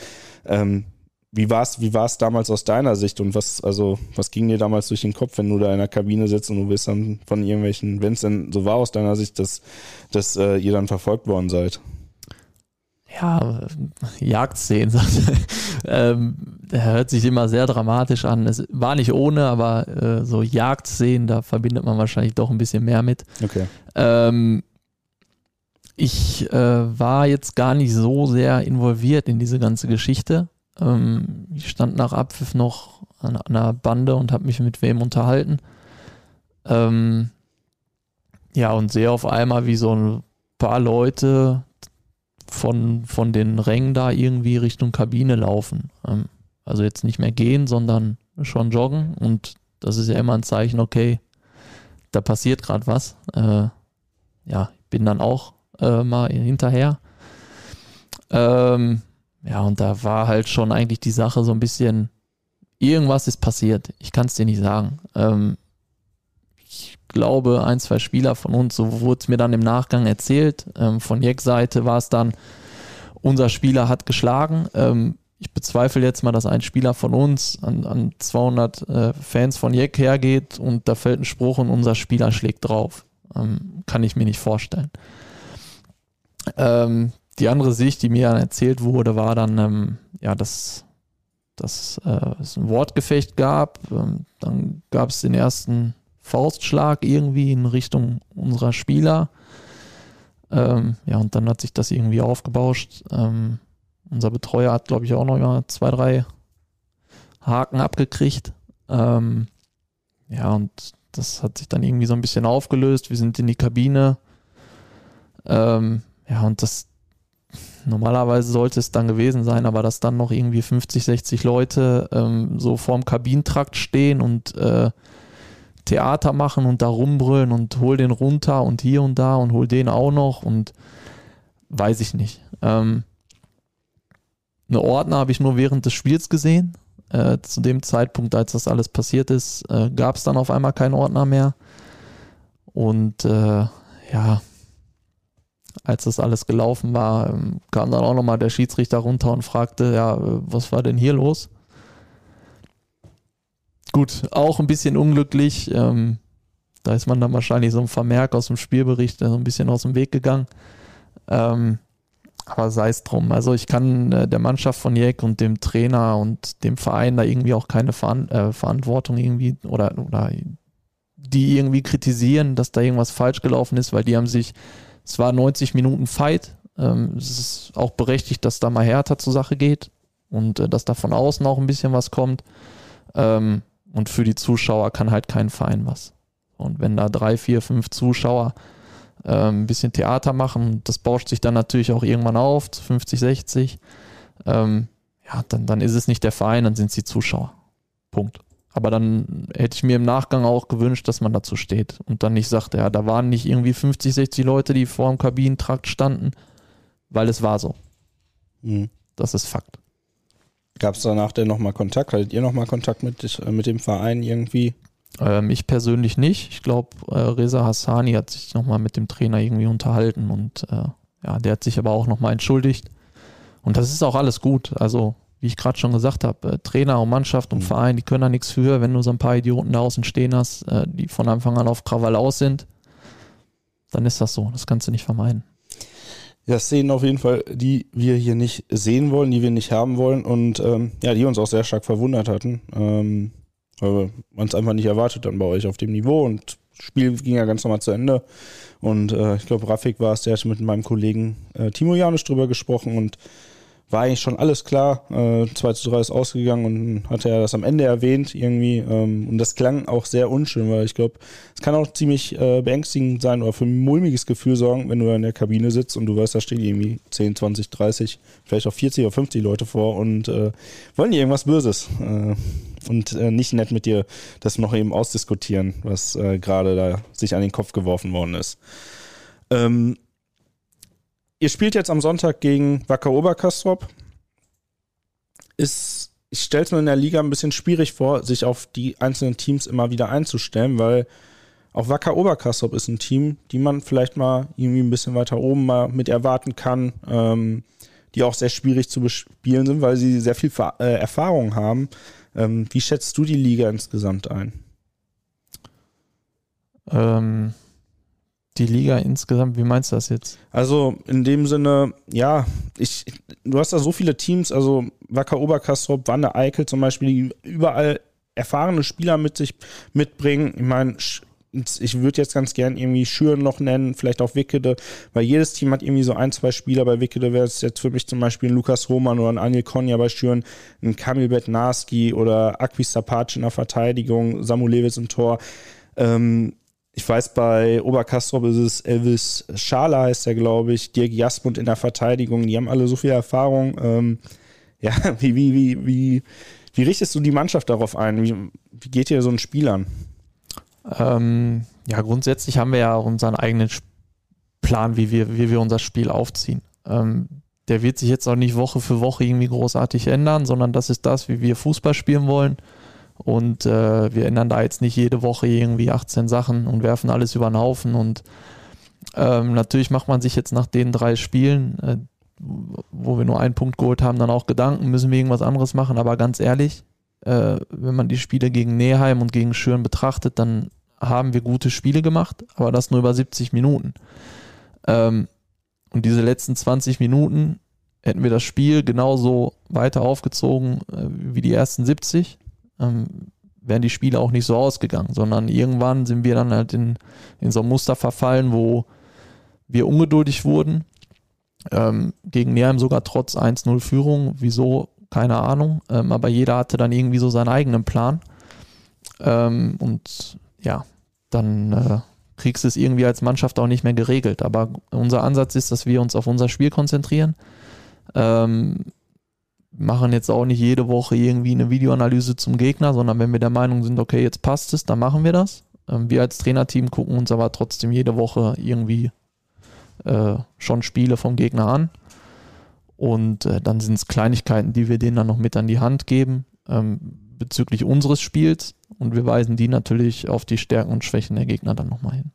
Ähm, wie war es wie war's damals aus deiner Sicht und was, also, was ging dir damals durch den Kopf, wenn du da in der Kabine sitzt und du bist dann von irgendwelchen, wenn es denn so war aus deiner Sicht, dass, dass äh, ihr dann verfolgt worden seid? Ja, Jagdszenen. ähm, hört sich immer sehr dramatisch an. Es war nicht ohne, aber äh, so Jagdszenen, da verbindet man wahrscheinlich doch ein bisschen mehr mit. Okay. Ähm, ich äh, war jetzt gar nicht so sehr involviert in diese ganze Geschichte. Ähm, ich stand nach Abpfiff noch an, an einer Bande und habe mich mit wem unterhalten. Ähm, ja, und sehe auf einmal, wie so ein paar Leute von, von den Rängen da irgendwie Richtung Kabine laufen. Ähm, also jetzt nicht mehr gehen, sondern schon joggen. Und das ist ja immer ein Zeichen, okay, da passiert gerade was. Äh, ja, ich bin dann auch äh, mal hinterher. Ähm, ja, und da war halt schon eigentlich die Sache so ein bisschen, irgendwas ist passiert. Ich kann es dir nicht sagen. Ähm, glaube, ein, zwei Spieler von uns, so wurde es mir dann im Nachgang erzählt. Ähm, von Jeck-Seite war es dann, unser Spieler hat geschlagen. Ähm, ich bezweifle jetzt mal, dass ein Spieler von uns an, an 200 äh, Fans von Jeck hergeht und da fällt ein Spruch und unser Spieler schlägt drauf. Ähm, kann ich mir nicht vorstellen. Ähm, die andere Sicht, die mir dann erzählt wurde, war dann, ähm, ja, dass, dass äh, es ein Wortgefecht gab. Ähm, dann gab es den ersten Faustschlag irgendwie in Richtung unserer Spieler. Ähm, ja, und dann hat sich das irgendwie aufgebauscht. Ähm, unser Betreuer hat, glaube ich, auch noch mal zwei, drei Haken abgekriegt. Ähm, ja, und das hat sich dann irgendwie so ein bisschen aufgelöst. Wir sind in die Kabine. Ähm, ja, und das, normalerweise sollte es dann gewesen sein, aber dass dann noch irgendwie 50, 60 Leute ähm, so vorm Kabinentrakt stehen und äh, Theater machen und da rumbrüllen und hol den runter und hier und da und hol den auch noch und weiß ich nicht. Ähm, eine Ordner habe ich nur während des Spiels gesehen. Äh, zu dem Zeitpunkt, als das alles passiert ist, äh, gab es dann auf einmal keinen Ordner mehr. Und äh, ja, als das alles gelaufen war, ähm, kam dann auch nochmal der Schiedsrichter runter und fragte, ja, was war denn hier los? Gut, auch ein bisschen unglücklich. Ähm, da ist man dann wahrscheinlich so ein Vermerk aus dem Spielbericht so ein bisschen aus dem Weg gegangen. Ähm, aber sei es drum. Also ich kann äh, der Mannschaft von Jek und dem Trainer und dem Verein da irgendwie auch keine Veran äh, Verantwortung irgendwie oder, oder die irgendwie kritisieren, dass da irgendwas falsch gelaufen ist, weil die haben sich es war 90 Minuten Fight. Ähm, es ist auch berechtigt, dass da mal härter zur Sache geht und äh, dass da von außen auch ein bisschen was kommt. Ähm, und für die Zuschauer kann halt kein Verein was. Und wenn da drei, vier, fünf Zuschauer äh, ein bisschen Theater machen, das bauscht sich dann natürlich auch irgendwann auf, 50, 60, ähm, ja, dann, dann ist es nicht der Verein, dann sind es die Zuschauer. Punkt. Aber dann hätte ich mir im Nachgang auch gewünscht, dass man dazu steht und dann nicht sagt, ja, da waren nicht irgendwie 50, 60 Leute, die vor dem Kabinentrakt standen, weil es war so. Mhm. Das ist Fakt. Gab es danach denn nochmal Kontakt? Hattet ihr nochmal Kontakt mit, äh, mit dem Verein irgendwie? Ähm, ich persönlich nicht. Ich glaube, äh, Reza Hassani hat sich nochmal mit dem Trainer irgendwie unterhalten und äh, ja, der hat sich aber auch nochmal entschuldigt. Und das ist auch alles gut. Also wie ich gerade schon gesagt habe, äh, Trainer und Mannschaft und mhm. Verein, die können da nichts für, wenn du so ein paar Idioten da außen stehen hast, äh, die von Anfang an auf Krawall aus sind, dann ist das so. Das kannst du nicht vermeiden. Ja, Szenen auf jeden Fall, die wir hier nicht sehen wollen, die wir nicht haben wollen und ähm, ja, die uns auch sehr stark verwundert hatten. Ähm, weil man es einfach nicht erwartet dann bei euch auf dem Niveau und das Spiel ging ja ganz normal zu Ende. Und äh, ich glaube, Rafik war es, der hat mit meinem Kollegen äh, Timo Janisch drüber gesprochen und war eigentlich schon alles klar. Äh, 2 zu 3 ist ausgegangen und hatte er das am Ende erwähnt irgendwie. Ähm, und das klang auch sehr unschön, weil ich glaube, es kann auch ziemlich äh, beängstigend sein oder für ein mulmiges Gefühl sorgen, wenn du in der Kabine sitzt und du weißt, da stehen irgendwie 10, 20, 30, vielleicht auch 40 oder 50 Leute vor und äh, wollen dir irgendwas Böses. Äh, und äh, nicht nett mit dir das noch eben ausdiskutieren, was äh, gerade da sich an den Kopf geworfen worden ist. Ähm, Ihr spielt jetzt am Sonntag gegen Wacker Oberkastrop. Ist, ich stelle es mir in der Liga ein bisschen schwierig vor, sich auf die einzelnen Teams immer wieder einzustellen, weil auch Wacker Oberkastrop ist ein Team, die man vielleicht mal irgendwie ein bisschen weiter oben mal mit erwarten kann, ähm, die auch sehr schwierig zu bespielen sind, weil sie sehr viel äh, Erfahrung haben. Ähm, wie schätzt du die Liga insgesamt ein? Ähm, die Liga insgesamt, wie meinst du das jetzt? Also in dem Sinne, ja, ich, du hast da so viele Teams, also Wacker Oberkastrop, Wanne Eickel zum Beispiel, die überall erfahrene Spieler mit sich mitbringen. Ich meine, ich würde jetzt ganz gern irgendwie Schüren noch nennen, vielleicht auch Wickede, weil jedes Team hat irgendwie so ein, zwei Spieler. Bei Wickede wäre es jetzt für mich zum Beispiel ein Lukas Roman oder ein Anil Konya bei Schüren, ein Kamil Betnarski oder Akvis Sapac in der Verteidigung, Samu Lewis im Tor. Ähm, ich weiß, bei Oberkastrop ist es Elvis Schala, heißt er, glaube ich, Dirk Jasmund in der Verteidigung. Die haben alle so viel Erfahrung. Ähm, ja, wie, wie, wie, wie, wie richtest du die Mannschaft darauf ein? Wie, wie geht dir so ein Spiel an? Ähm, ja, grundsätzlich haben wir ja unseren eigenen Plan, wie wir, wie wir unser Spiel aufziehen. Ähm, der wird sich jetzt auch nicht Woche für Woche irgendwie großartig ändern, sondern das ist das, wie wir Fußball spielen wollen. Und äh, wir ändern da jetzt nicht jede Woche irgendwie 18 Sachen und werfen alles über den Haufen. Und ähm, natürlich macht man sich jetzt nach den drei Spielen, äh, wo wir nur einen Punkt geholt haben, dann auch Gedanken, müssen wir irgendwas anderes machen. Aber ganz ehrlich, äh, wenn man die Spiele gegen Neheim und gegen Schüren betrachtet, dann haben wir gute Spiele gemacht, aber das nur über 70 Minuten. Ähm, und diese letzten 20 Minuten hätten wir das Spiel genauso weiter aufgezogen äh, wie die ersten 70 ähm, wären die Spiele auch nicht so ausgegangen, sondern irgendwann sind wir dann halt in, in so ein Muster verfallen, wo wir ungeduldig wurden. Ähm, gegen Neheim sogar trotz 1-0 Führung. Wieso? Keine Ahnung. Ähm, aber jeder hatte dann irgendwie so seinen eigenen Plan. Ähm, und ja, dann, äh, kriegst du es irgendwie als Mannschaft auch nicht mehr geregelt. Aber unser Ansatz ist, dass wir uns auf unser Spiel konzentrieren. Machen jetzt auch nicht jede Woche irgendwie eine Videoanalyse zum Gegner, sondern wenn wir der Meinung sind, okay, jetzt passt es, dann machen wir das. Ähm, wir als Trainerteam gucken uns aber trotzdem jede Woche irgendwie äh, schon Spiele vom Gegner an. Und äh, dann sind es Kleinigkeiten, die wir denen dann noch mit an die Hand geben ähm, bezüglich unseres Spiels. Und wir weisen die natürlich auf die Stärken und Schwächen der Gegner dann nochmal hin.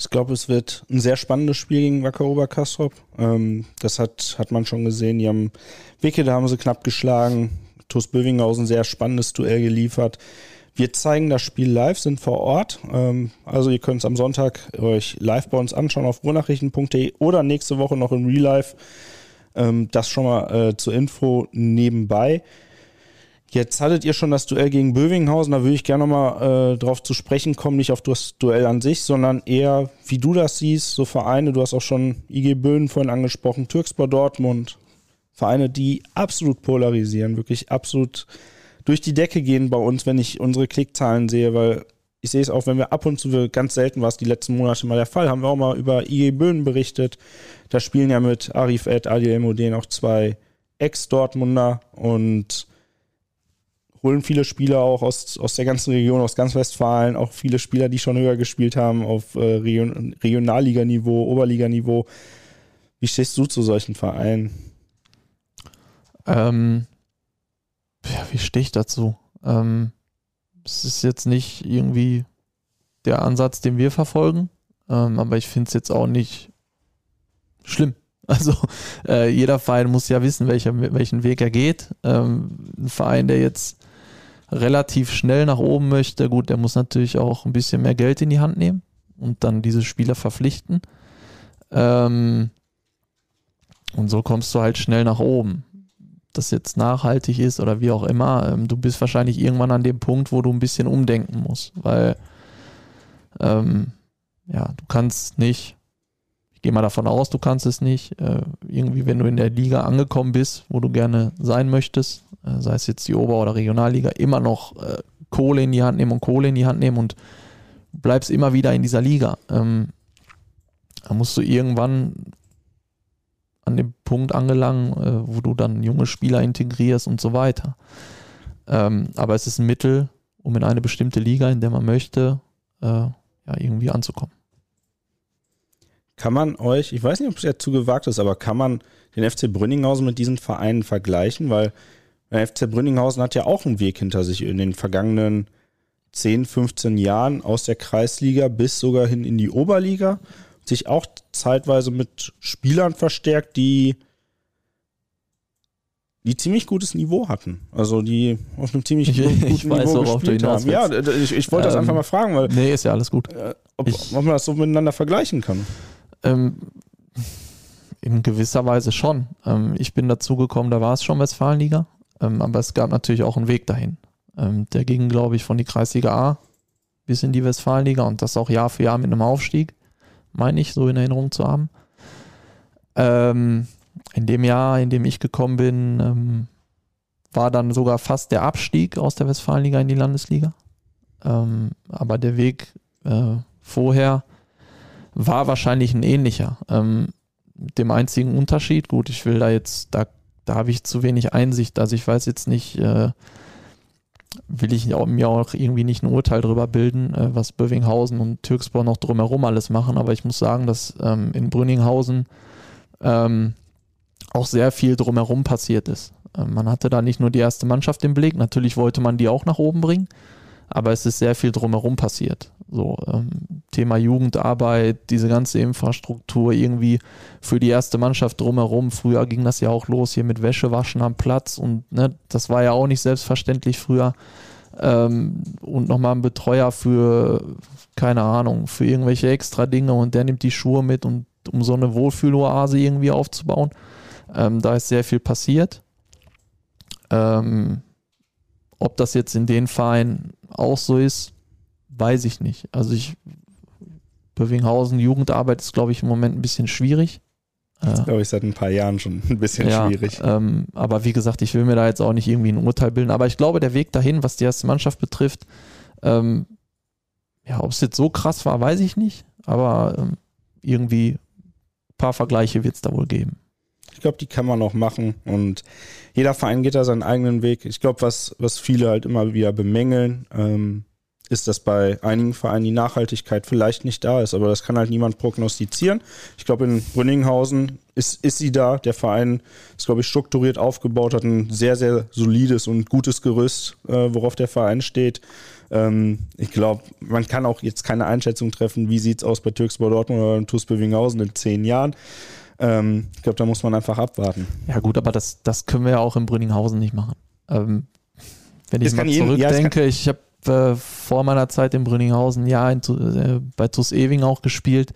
Ich glaube, es wird ein sehr spannendes Spiel gegen Wacker Oberkastrop. Ähm, das hat, hat man schon gesehen. Die haben Wicke, da haben sie knapp geschlagen. TuS Bövinghausen sehr spannendes Duell geliefert. Wir zeigen das Spiel live, sind vor Ort. Ähm, also ihr könnt es am Sonntag euch live bei uns anschauen auf ruhrnachrichten.de oder nächste Woche noch im Real Life. Ähm, das schon mal äh, zur Info nebenbei. Jetzt hattet ihr schon das Duell gegen Bövinghausen, da würde ich gerne nochmal äh, drauf zu sprechen kommen, nicht auf das Duell an sich, sondern eher, wie du das siehst, so Vereine, du hast auch schon IG Böen vorhin angesprochen, Türkspor Dortmund, Vereine, die absolut polarisieren, wirklich absolut durch die Decke gehen bei uns, wenn ich unsere Klickzahlen sehe, weil ich sehe es auch, wenn wir ab und zu, ganz selten war es die letzten Monate mal der Fall, haben wir auch mal über IG Böen berichtet. Da spielen ja mit Arif Ed, Adil Modin auch zwei Ex-Dortmunder und holen viele Spieler auch aus, aus der ganzen Region, aus ganz Westfalen, auch viele Spieler, die schon höher gespielt haben auf äh, Region, Regionalliganiveau, Oberliganiveau. Wie stehst du zu solchen Vereinen? Ähm, ja, wie stehe ich dazu? Ähm, es ist jetzt nicht irgendwie der Ansatz, den wir verfolgen, ähm, aber ich finde es jetzt auch nicht schlimm. Also äh, jeder Verein muss ja wissen, welcher, welchen Weg er geht. Ähm, ein Verein, der jetzt relativ schnell nach oben möchte, gut, der muss natürlich auch ein bisschen mehr Geld in die Hand nehmen und dann diese Spieler verpflichten. Ähm, und so kommst du halt schnell nach oben. Das jetzt nachhaltig ist oder wie auch immer, ähm, du bist wahrscheinlich irgendwann an dem Punkt, wo du ein bisschen umdenken musst, weil ähm, ja, du kannst nicht, ich gehe mal davon aus, du kannst es nicht, äh, irgendwie, wenn du in der Liga angekommen bist, wo du gerne sein möchtest, äh, sei es jetzt die Ober- oder Regionalliga, immer noch äh, Kohle in die Hand nehmen und Kohle in die Hand nehmen und bleibst immer wieder in dieser Liga. Ähm, da musst du irgendwann an dem Punkt angelangen, äh, wo du dann junge Spieler integrierst und so weiter. Ähm, aber es ist ein Mittel, um in eine bestimmte Liga, in der man möchte, äh, ja, irgendwie anzukommen. Kann man euch, ich weiß nicht, ob es ja zu gewagt ist, aber kann man den FC Brünninghausen mit diesen Vereinen vergleichen? Weil der FC Brünninghausen hat ja auch einen Weg hinter sich in den vergangenen 10, 15 Jahren aus der Kreisliga bis sogar hin in die Oberliga. Sich auch zeitweise mit Spielern verstärkt, die, die ziemlich gutes Niveau hatten. Also die auf einem ziemlich ich, guten ich weiß, Niveau du gespielt haben. Ja, ich, ich wollte ähm, das einfach mal fragen, weil. Nee, ist ja alles gut. Äh, ob, ich, ob man das so miteinander vergleichen kann. Ähm, in gewisser Weise schon. Ähm, ich bin dazugekommen, da war es schon Westfalenliga. Ähm, aber es gab natürlich auch einen Weg dahin. Ähm, der ging, glaube ich, von die Kreisliga A bis in die Westfalenliga und das auch Jahr für Jahr mit einem Aufstieg, meine ich, so in Erinnerung zu haben. Ähm, in dem Jahr, in dem ich gekommen bin, ähm, war dann sogar fast der Abstieg aus der Westfalenliga in die Landesliga. Aber der Weg äh, vorher war wahrscheinlich ein ähnlicher. Ähm, dem einzigen Unterschied, gut, ich will da jetzt, da da habe ich zu wenig Einsicht. Also ich weiß jetzt nicht, äh, will ich mir auch irgendwie nicht ein Urteil darüber bilden, äh, was Bövinghausen und Türkspor noch drumherum alles machen. Aber ich muss sagen, dass ähm, in Brünninghausen ähm, auch sehr viel drumherum passiert ist. Äh, man hatte da nicht nur die erste Mannschaft im Blick, natürlich wollte man die auch nach oben bringen, aber es ist sehr viel drumherum passiert. So, ähm, Thema Jugendarbeit, diese ganze Infrastruktur irgendwie für die erste Mannschaft drumherum. Früher ging das ja auch los hier mit Wäschewaschen am Platz und ne, das war ja auch nicht selbstverständlich früher. Ähm, und nochmal ein Betreuer für, keine Ahnung, für irgendwelche extra Dinge und der nimmt die Schuhe mit und um so eine Wohlfühloase irgendwie aufzubauen. Ähm, da ist sehr viel passiert. Ähm, ob das jetzt in den Vereinen auch so ist, weiß ich nicht. Also ich, Bövinghausen, Jugendarbeit ist, glaube ich, im Moment ein bisschen schwierig. Das glaube ich seit ein paar Jahren schon ein bisschen ja, schwierig. Ähm, aber wie gesagt, ich will mir da jetzt auch nicht irgendwie ein Urteil bilden. Aber ich glaube, der Weg dahin, was die erste Mannschaft betrifft, ähm, ja, ob es jetzt so krass war, weiß ich nicht, aber ähm, irgendwie ein paar Vergleiche wird es da wohl geben. Ich glaube, die kann man auch machen und jeder Verein geht da seinen eigenen Weg. Ich glaube, was, was viele halt immer wieder bemängeln, ähm, ist, dass bei einigen Vereinen die Nachhaltigkeit vielleicht nicht da ist, aber das kann halt niemand prognostizieren. Ich glaube, in Brünninghausen ist, ist sie da. Der Verein ist, glaube ich, strukturiert aufgebaut, hat ein sehr, sehr solides und gutes Gerüst, äh, worauf der Verein steht. Ähm, ich glaube, man kann auch jetzt keine Einschätzung treffen, wie sieht es aus bei Türkspor Dortmund oder TuS Bövinghausen in zehn Jahren. Ähm, ich glaube, da muss man einfach abwarten. Ja gut, aber das, das können wir ja auch in Brünninghausen nicht machen. wenn ich das mal zurückdenke, ja, ich habe äh, vor meiner Zeit in Brünninghausen ja in, äh, bei TuS Ewing auch gespielt.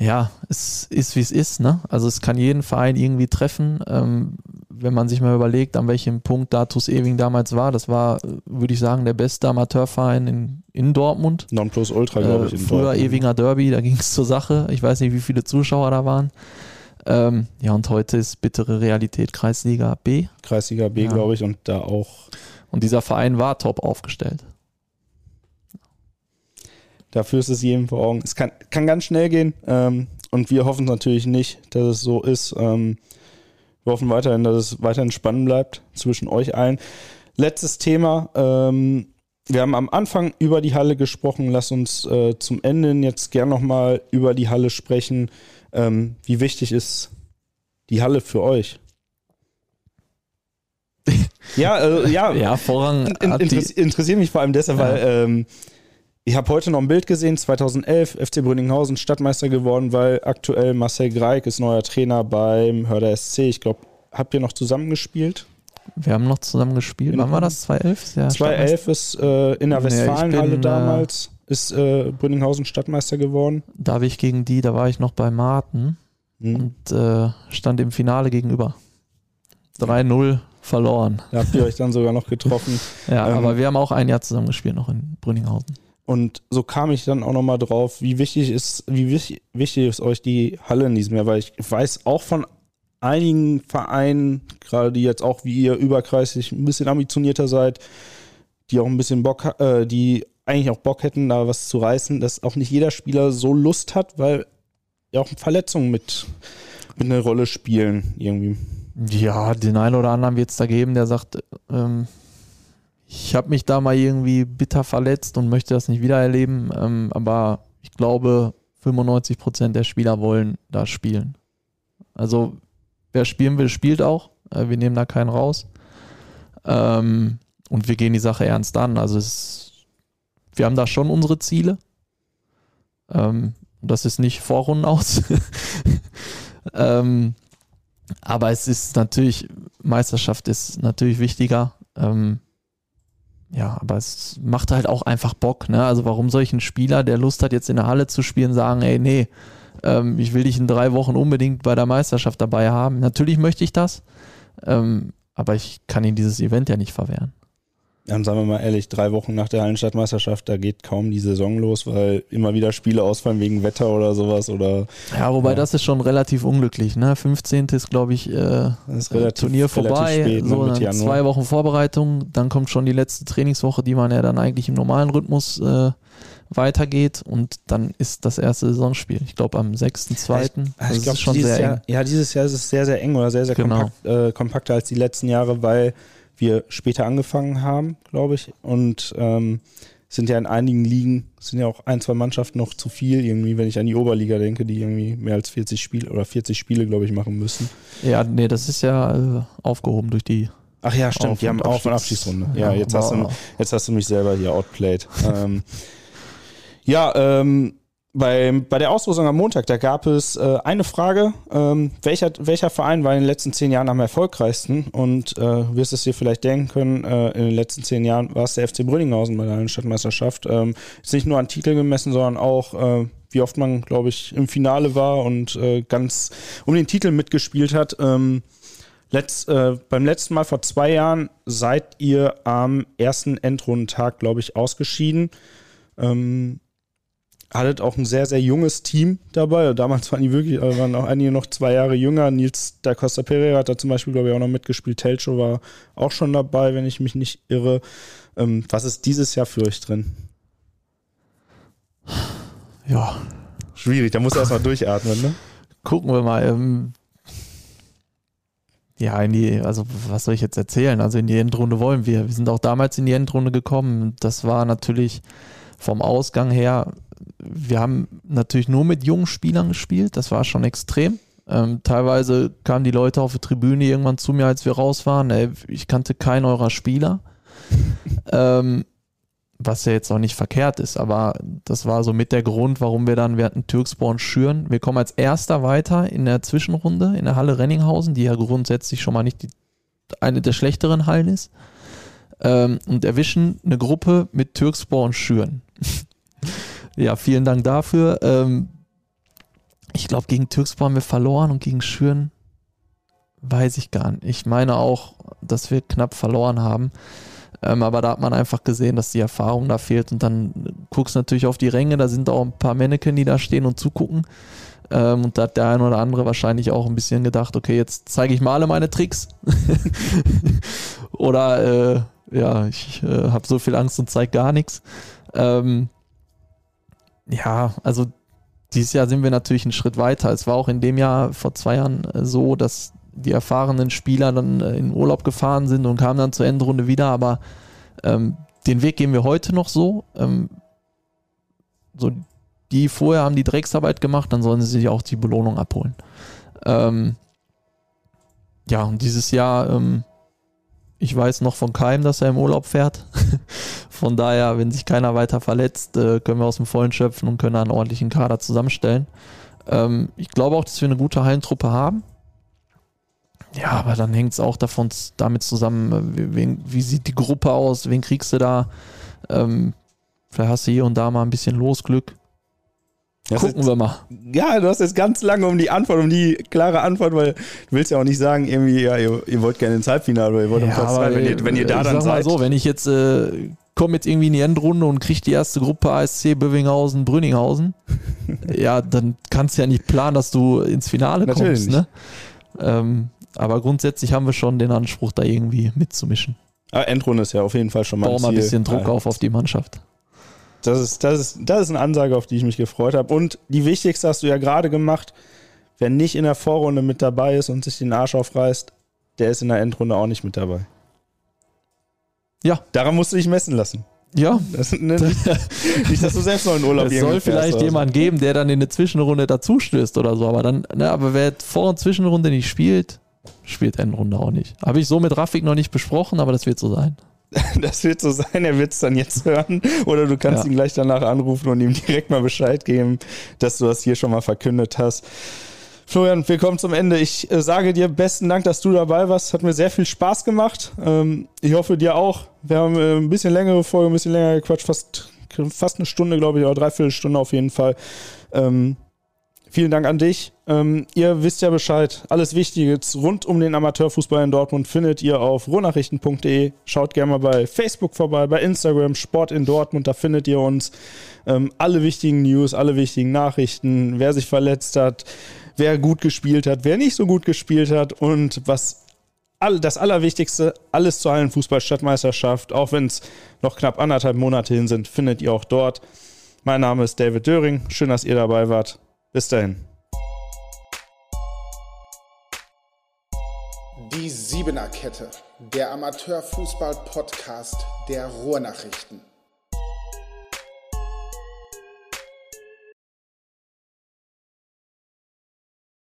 Ja, es ist wie es ist, ne? Also es kann jeden Verein irgendwie treffen. Ähm, wenn man sich mal überlegt, an welchem Punkt da TuS Ewing damals war, das war, würde ich sagen, der beste Amateurverein in, in Dortmund. Non-Plus Ultra, glaube ich. In früher Dortmund. Ewinger Derby, da ging es zur Sache. Ich weiß nicht, wie viele Zuschauer da waren. Ähm, ja, und heute ist bittere Realität Kreisliga B. Kreisliga B, ja. glaube ich, und da auch und dieser Verein war top aufgestellt. Dafür ist es jedem vor Augen. Es kann, kann ganz schnell gehen ähm, und wir hoffen natürlich nicht, dass es so ist. Ähm, wir hoffen weiterhin, dass es weiterhin spannend bleibt zwischen euch allen. Letztes Thema. Ähm, wir haben am Anfang über die Halle gesprochen. Lass uns äh, zum Ende jetzt gern nochmal über die Halle sprechen. Ähm, wie wichtig ist die Halle für euch? Ja, äh, ja. ja, Vorrang. In, interess interessiert mich vor allem deshalb, ja. weil ähm, ich habe heute noch ein Bild gesehen, 2011, FC Brünninghausen Stadtmeister geworden, weil aktuell Marcel Greig ist neuer Trainer beim Hörder SC. Ich glaube, habt ihr noch zusammengespielt? Wir haben noch zusammen gespielt. Wann war das? 2011? Ja, 2011 ist äh, in der Westfalenhalle äh, damals, ist äh, Brünninghausen Stadtmeister geworden. Da habe ich gegen die, da war ich noch bei Martin hm. und äh, stand im Finale gegenüber. 3-0 verloren. Da habt ihr euch dann sogar noch getroffen. ja, ähm, aber wir haben auch ein Jahr zusammen gespielt, noch in Brünninghausen. Und so kam ich dann auch nochmal drauf, wie wichtig ist, wie wichtig, wichtig ist euch die Halle in diesem Jahr, weil ich weiß auch von einigen Vereinen, gerade die jetzt auch wie ihr überkreislich ein bisschen ambitionierter seid, die auch ein bisschen Bock, äh, die eigentlich auch Bock hätten, da was zu reißen, dass auch nicht jeder Spieler so Lust hat, weil ja auch Verletzungen mit, mit eine Rolle spielen irgendwie. Ja, den einen oder anderen wird es da geben, der sagt, ähm, ich habe mich da mal irgendwie bitter verletzt und möchte das nicht wieder erleben. Ähm, aber ich glaube, 95 Prozent der Spieler wollen da spielen. Also wer spielen will, spielt auch. Äh, wir nehmen da keinen raus. Ähm, und wir gehen die Sache ernst an. Also es, wir haben da schon unsere Ziele. Ähm, das ist nicht Vorrunden aus. ähm, aber es ist natürlich, Meisterschaft ist natürlich wichtiger. Ähm, ja, aber es macht halt auch einfach Bock. Ne? Also warum soll ich einen Spieler, der Lust hat, jetzt in der Halle zu spielen, sagen, ey, nee, ähm, ich will dich in drei Wochen unbedingt bei der Meisterschaft dabei haben. Natürlich möchte ich das, ähm, aber ich kann ihn dieses Event ja nicht verwehren dann sagen wir mal ehrlich, drei Wochen nach der Hallenstadtmeisterschaft, da geht kaum die Saison los, weil immer wieder Spiele ausfallen wegen Wetter oder sowas oder. Ja, wobei ja. das ist schon relativ unglücklich, ne? 15. ist, glaube ich, äh, ist relativ, Turnier vorbei, spät, ne, so ne, zwei Wochen Vorbereitung, dann kommt schon die letzte Trainingswoche, die man ja dann eigentlich im normalen Rhythmus äh, weitergeht und dann ist das erste Saisonspiel. Ich glaube am 6.2. Ich, also ich glaube schon sehr Jahr, eng. Ja, dieses Jahr ist es sehr, sehr eng oder sehr, sehr genau. kompakt, äh, kompakter als die letzten Jahre, weil wir später angefangen haben, glaube ich. Und ähm, sind ja in einigen Ligen, sind ja auch ein, zwei Mannschaften noch zu viel, irgendwie, wenn ich an die Oberliga denke, die irgendwie mehr als 40 Spiele oder 40 Spiele, glaube ich, machen müssen. Ja, nee, das ist ja äh, aufgehoben durch die. Ach ja, stimmt, Auf die haben auch eine Abschiedsrunde. Ja, ja jetzt, hast du, jetzt hast du mich selber hier outplayed. ähm, ja, ähm, bei, bei der Auslosung am Montag, da gab es äh, eine Frage, ähm, welcher, welcher Verein war in den letzten zehn Jahren am erfolgreichsten? Und äh, wirst es dir vielleicht denken können, äh, in den letzten zehn Jahren war es der FC Brünninghausen bei der Stadtmeisterschaft. Ähm, ist nicht nur an Titel gemessen, sondern auch, äh, wie oft man, glaube ich, im Finale war und äh, ganz um den Titel mitgespielt hat. Ähm, letzt, äh, beim letzten Mal vor zwei Jahren seid ihr am ersten Endrundentag, glaube ich, ausgeschieden. Ähm, hattet auch ein sehr, sehr junges Team dabei. Damals waren die wirklich, also waren auch einige noch zwei Jahre jünger. Nils da Costa Pereira hat da zum Beispiel, glaube ich, auch noch mitgespielt. Telcho war auch schon dabei, wenn ich mich nicht irre. Ähm, was ist dieses Jahr für euch drin? Ja. Schwierig, da muss er erstmal durchatmen, ne? Gucken wir mal. Ähm, ja, in die, also was soll ich jetzt erzählen? Also in die Endrunde wollen wir. Wir sind auch damals in die Endrunde gekommen. Das war natürlich vom Ausgang her, wir haben natürlich nur mit jungen Spielern gespielt. Das war schon extrem. Ähm, teilweise kamen die Leute auf der Tribüne irgendwann zu mir, als wir raus waren. Ey, ich kannte keinen eurer Spieler. ähm, was ja jetzt auch nicht verkehrt ist, aber das war so mit der Grund, warum wir dann, wir hatten Türksporn Schüren. Wir kommen als Erster weiter in der Zwischenrunde in der Halle Renninghausen, die ja grundsätzlich schon mal nicht die, eine der schlechteren Hallen ist. Ähm, und erwischen eine Gruppe mit Türksporn Schüren. ja, vielen Dank dafür. Ähm, ich glaube, gegen Türkspor haben wir verloren und gegen Schüren weiß ich gar nicht. Ich meine auch, dass wir knapp verloren haben. Ähm, aber da hat man einfach gesehen, dass die Erfahrung da fehlt. Und dann guckst du natürlich auf die Ränge, da sind auch ein paar Männchen, die da stehen und zugucken. Ähm, und da hat der eine oder andere wahrscheinlich auch ein bisschen gedacht, okay, jetzt zeige ich mal alle meine Tricks. oder äh, ja, ich äh, habe so viel Angst und zeige gar nichts. Ähm, ja, also dieses Jahr sind wir natürlich einen Schritt weiter. Es war auch in dem Jahr vor zwei Jahren äh, so, dass die erfahrenen Spieler dann äh, in Urlaub gefahren sind und kamen dann zur Endrunde wieder, aber ähm, den Weg gehen wir heute noch so. Ähm, so die vorher haben die Drecksarbeit gemacht, dann sollen sie sich auch die Belohnung abholen. Ähm, ja, und dieses Jahr, ähm, ich weiß noch von keinem, dass er im Urlaub fährt. von daher, wenn sich keiner weiter verletzt, äh, können wir aus dem Vollen schöpfen und können einen ordentlichen Kader zusammenstellen. Ähm, ich glaube auch, dass wir eine gute Hallentruppe haben. Ja, aber dann hängt es auch davon damit zusammen, äh, wie, wie, sieht die Gruppe aus, wen kriegst du da? Ähm, vielleicht hast du hier und da mal ein bisschen Losglück. Das Gucken ist, wir mal. Ja, du hast jetzt ganz lange um die Antwort, um die klare Antwort, weil du willst ja auch nicht sagen, irgendwie, ja, ihr, ihr wollt gerne ins Halbfinale oder ihr wollt ja, um Platz zwei, wenn ihr, wenn ihr da dann seid. Mal so, wenn ich jetzt äh, komme jetzt irgendwie in die Endrunde und kriege die erste Gruppe ASC Bövinghausen, Brünninghausen, ja, dann kannst du ja nicht planen, dass du ins Finale Natürlich kommst. Ne? Ähm, aber grundsätzlich haben wir schon den Anspruch, da irgendwie mitzumischen. Aber Endrunde ist ja auf jeden Fall schon mal Bau ein mal ein bisschen Druck Ja. auf auf die Mannschaft. Das ist, das, ist, das ist eine Ansage, auf die ich mich gefreut habe. Und die wichtigste hast du ja gerade gemacht. Wer nicht in der Vorrunde mit dabei ist und sich den Arsch aufreißt, der ist in der Endrunde auch nicht mit dabei. Ja. Daran musst du dich messen lassen. Ja, Das, ne, nicht, dass du selbst noch in Urlaub es soll vielleicht oder so. jemand geben, der dann in eine Zwischenrunde dazustößt oder so, aber dann, ne, aber wer Vor- und Zwischenrunde nicht spielt, spielt Endrunde auch nicht. Habe ich so mit Rafik noch nicht besprochen, aber das wird so sein. Das wird so sein, er wird es dann jetzt hören. Oder du kannst Ja. ihn gleich danach anrufen und ihm direkt mal Bescheid geben, dass du das hier schon mal verkündet hast. Florian, wir kommen zum Ende. Ich äh, sage dir besten Dank, dass du dabei warst. Hat mir sehr viel Spaß gemacht. Ähm, ich hoffe dir auch. Wir haben äh, ein bisschen längere Folge, ein bisschen länger gequatscht, fast, fast eine Stunde, glaube ich, oder dreiviertel Stunde auf jeden Fall. Ähm, vielen Dank an dich. Ähm, ihr wisst ja Bescheid. Alles Wichtige rund um den Amateurfußball in Dortmund findet ihr auf ruhrnachrichten.de. Schaut gerne mal bei Facebook vorbei, bei Instagram, Sport in Dortmund, da findet ihr uns. Ähm, alle wichtigen News, alle wichtigen Nachrichten, wer sich verletzt hat, wer gut gespielt hat, wer nicht so gut gespielt hat und was all, das Allerwichtigste, alles zur Hallenfußball-Stadtmeisterschaft, auch wenn es noch knapp anderthalb Monate hin sind, findet ihr auch dort. Mein Name ist David Döring. Schön, dass ihr dabei wart. Bis dahin. Die Siebener Kette, der Amateurfußball-Podcast der Ruhrnachrichten.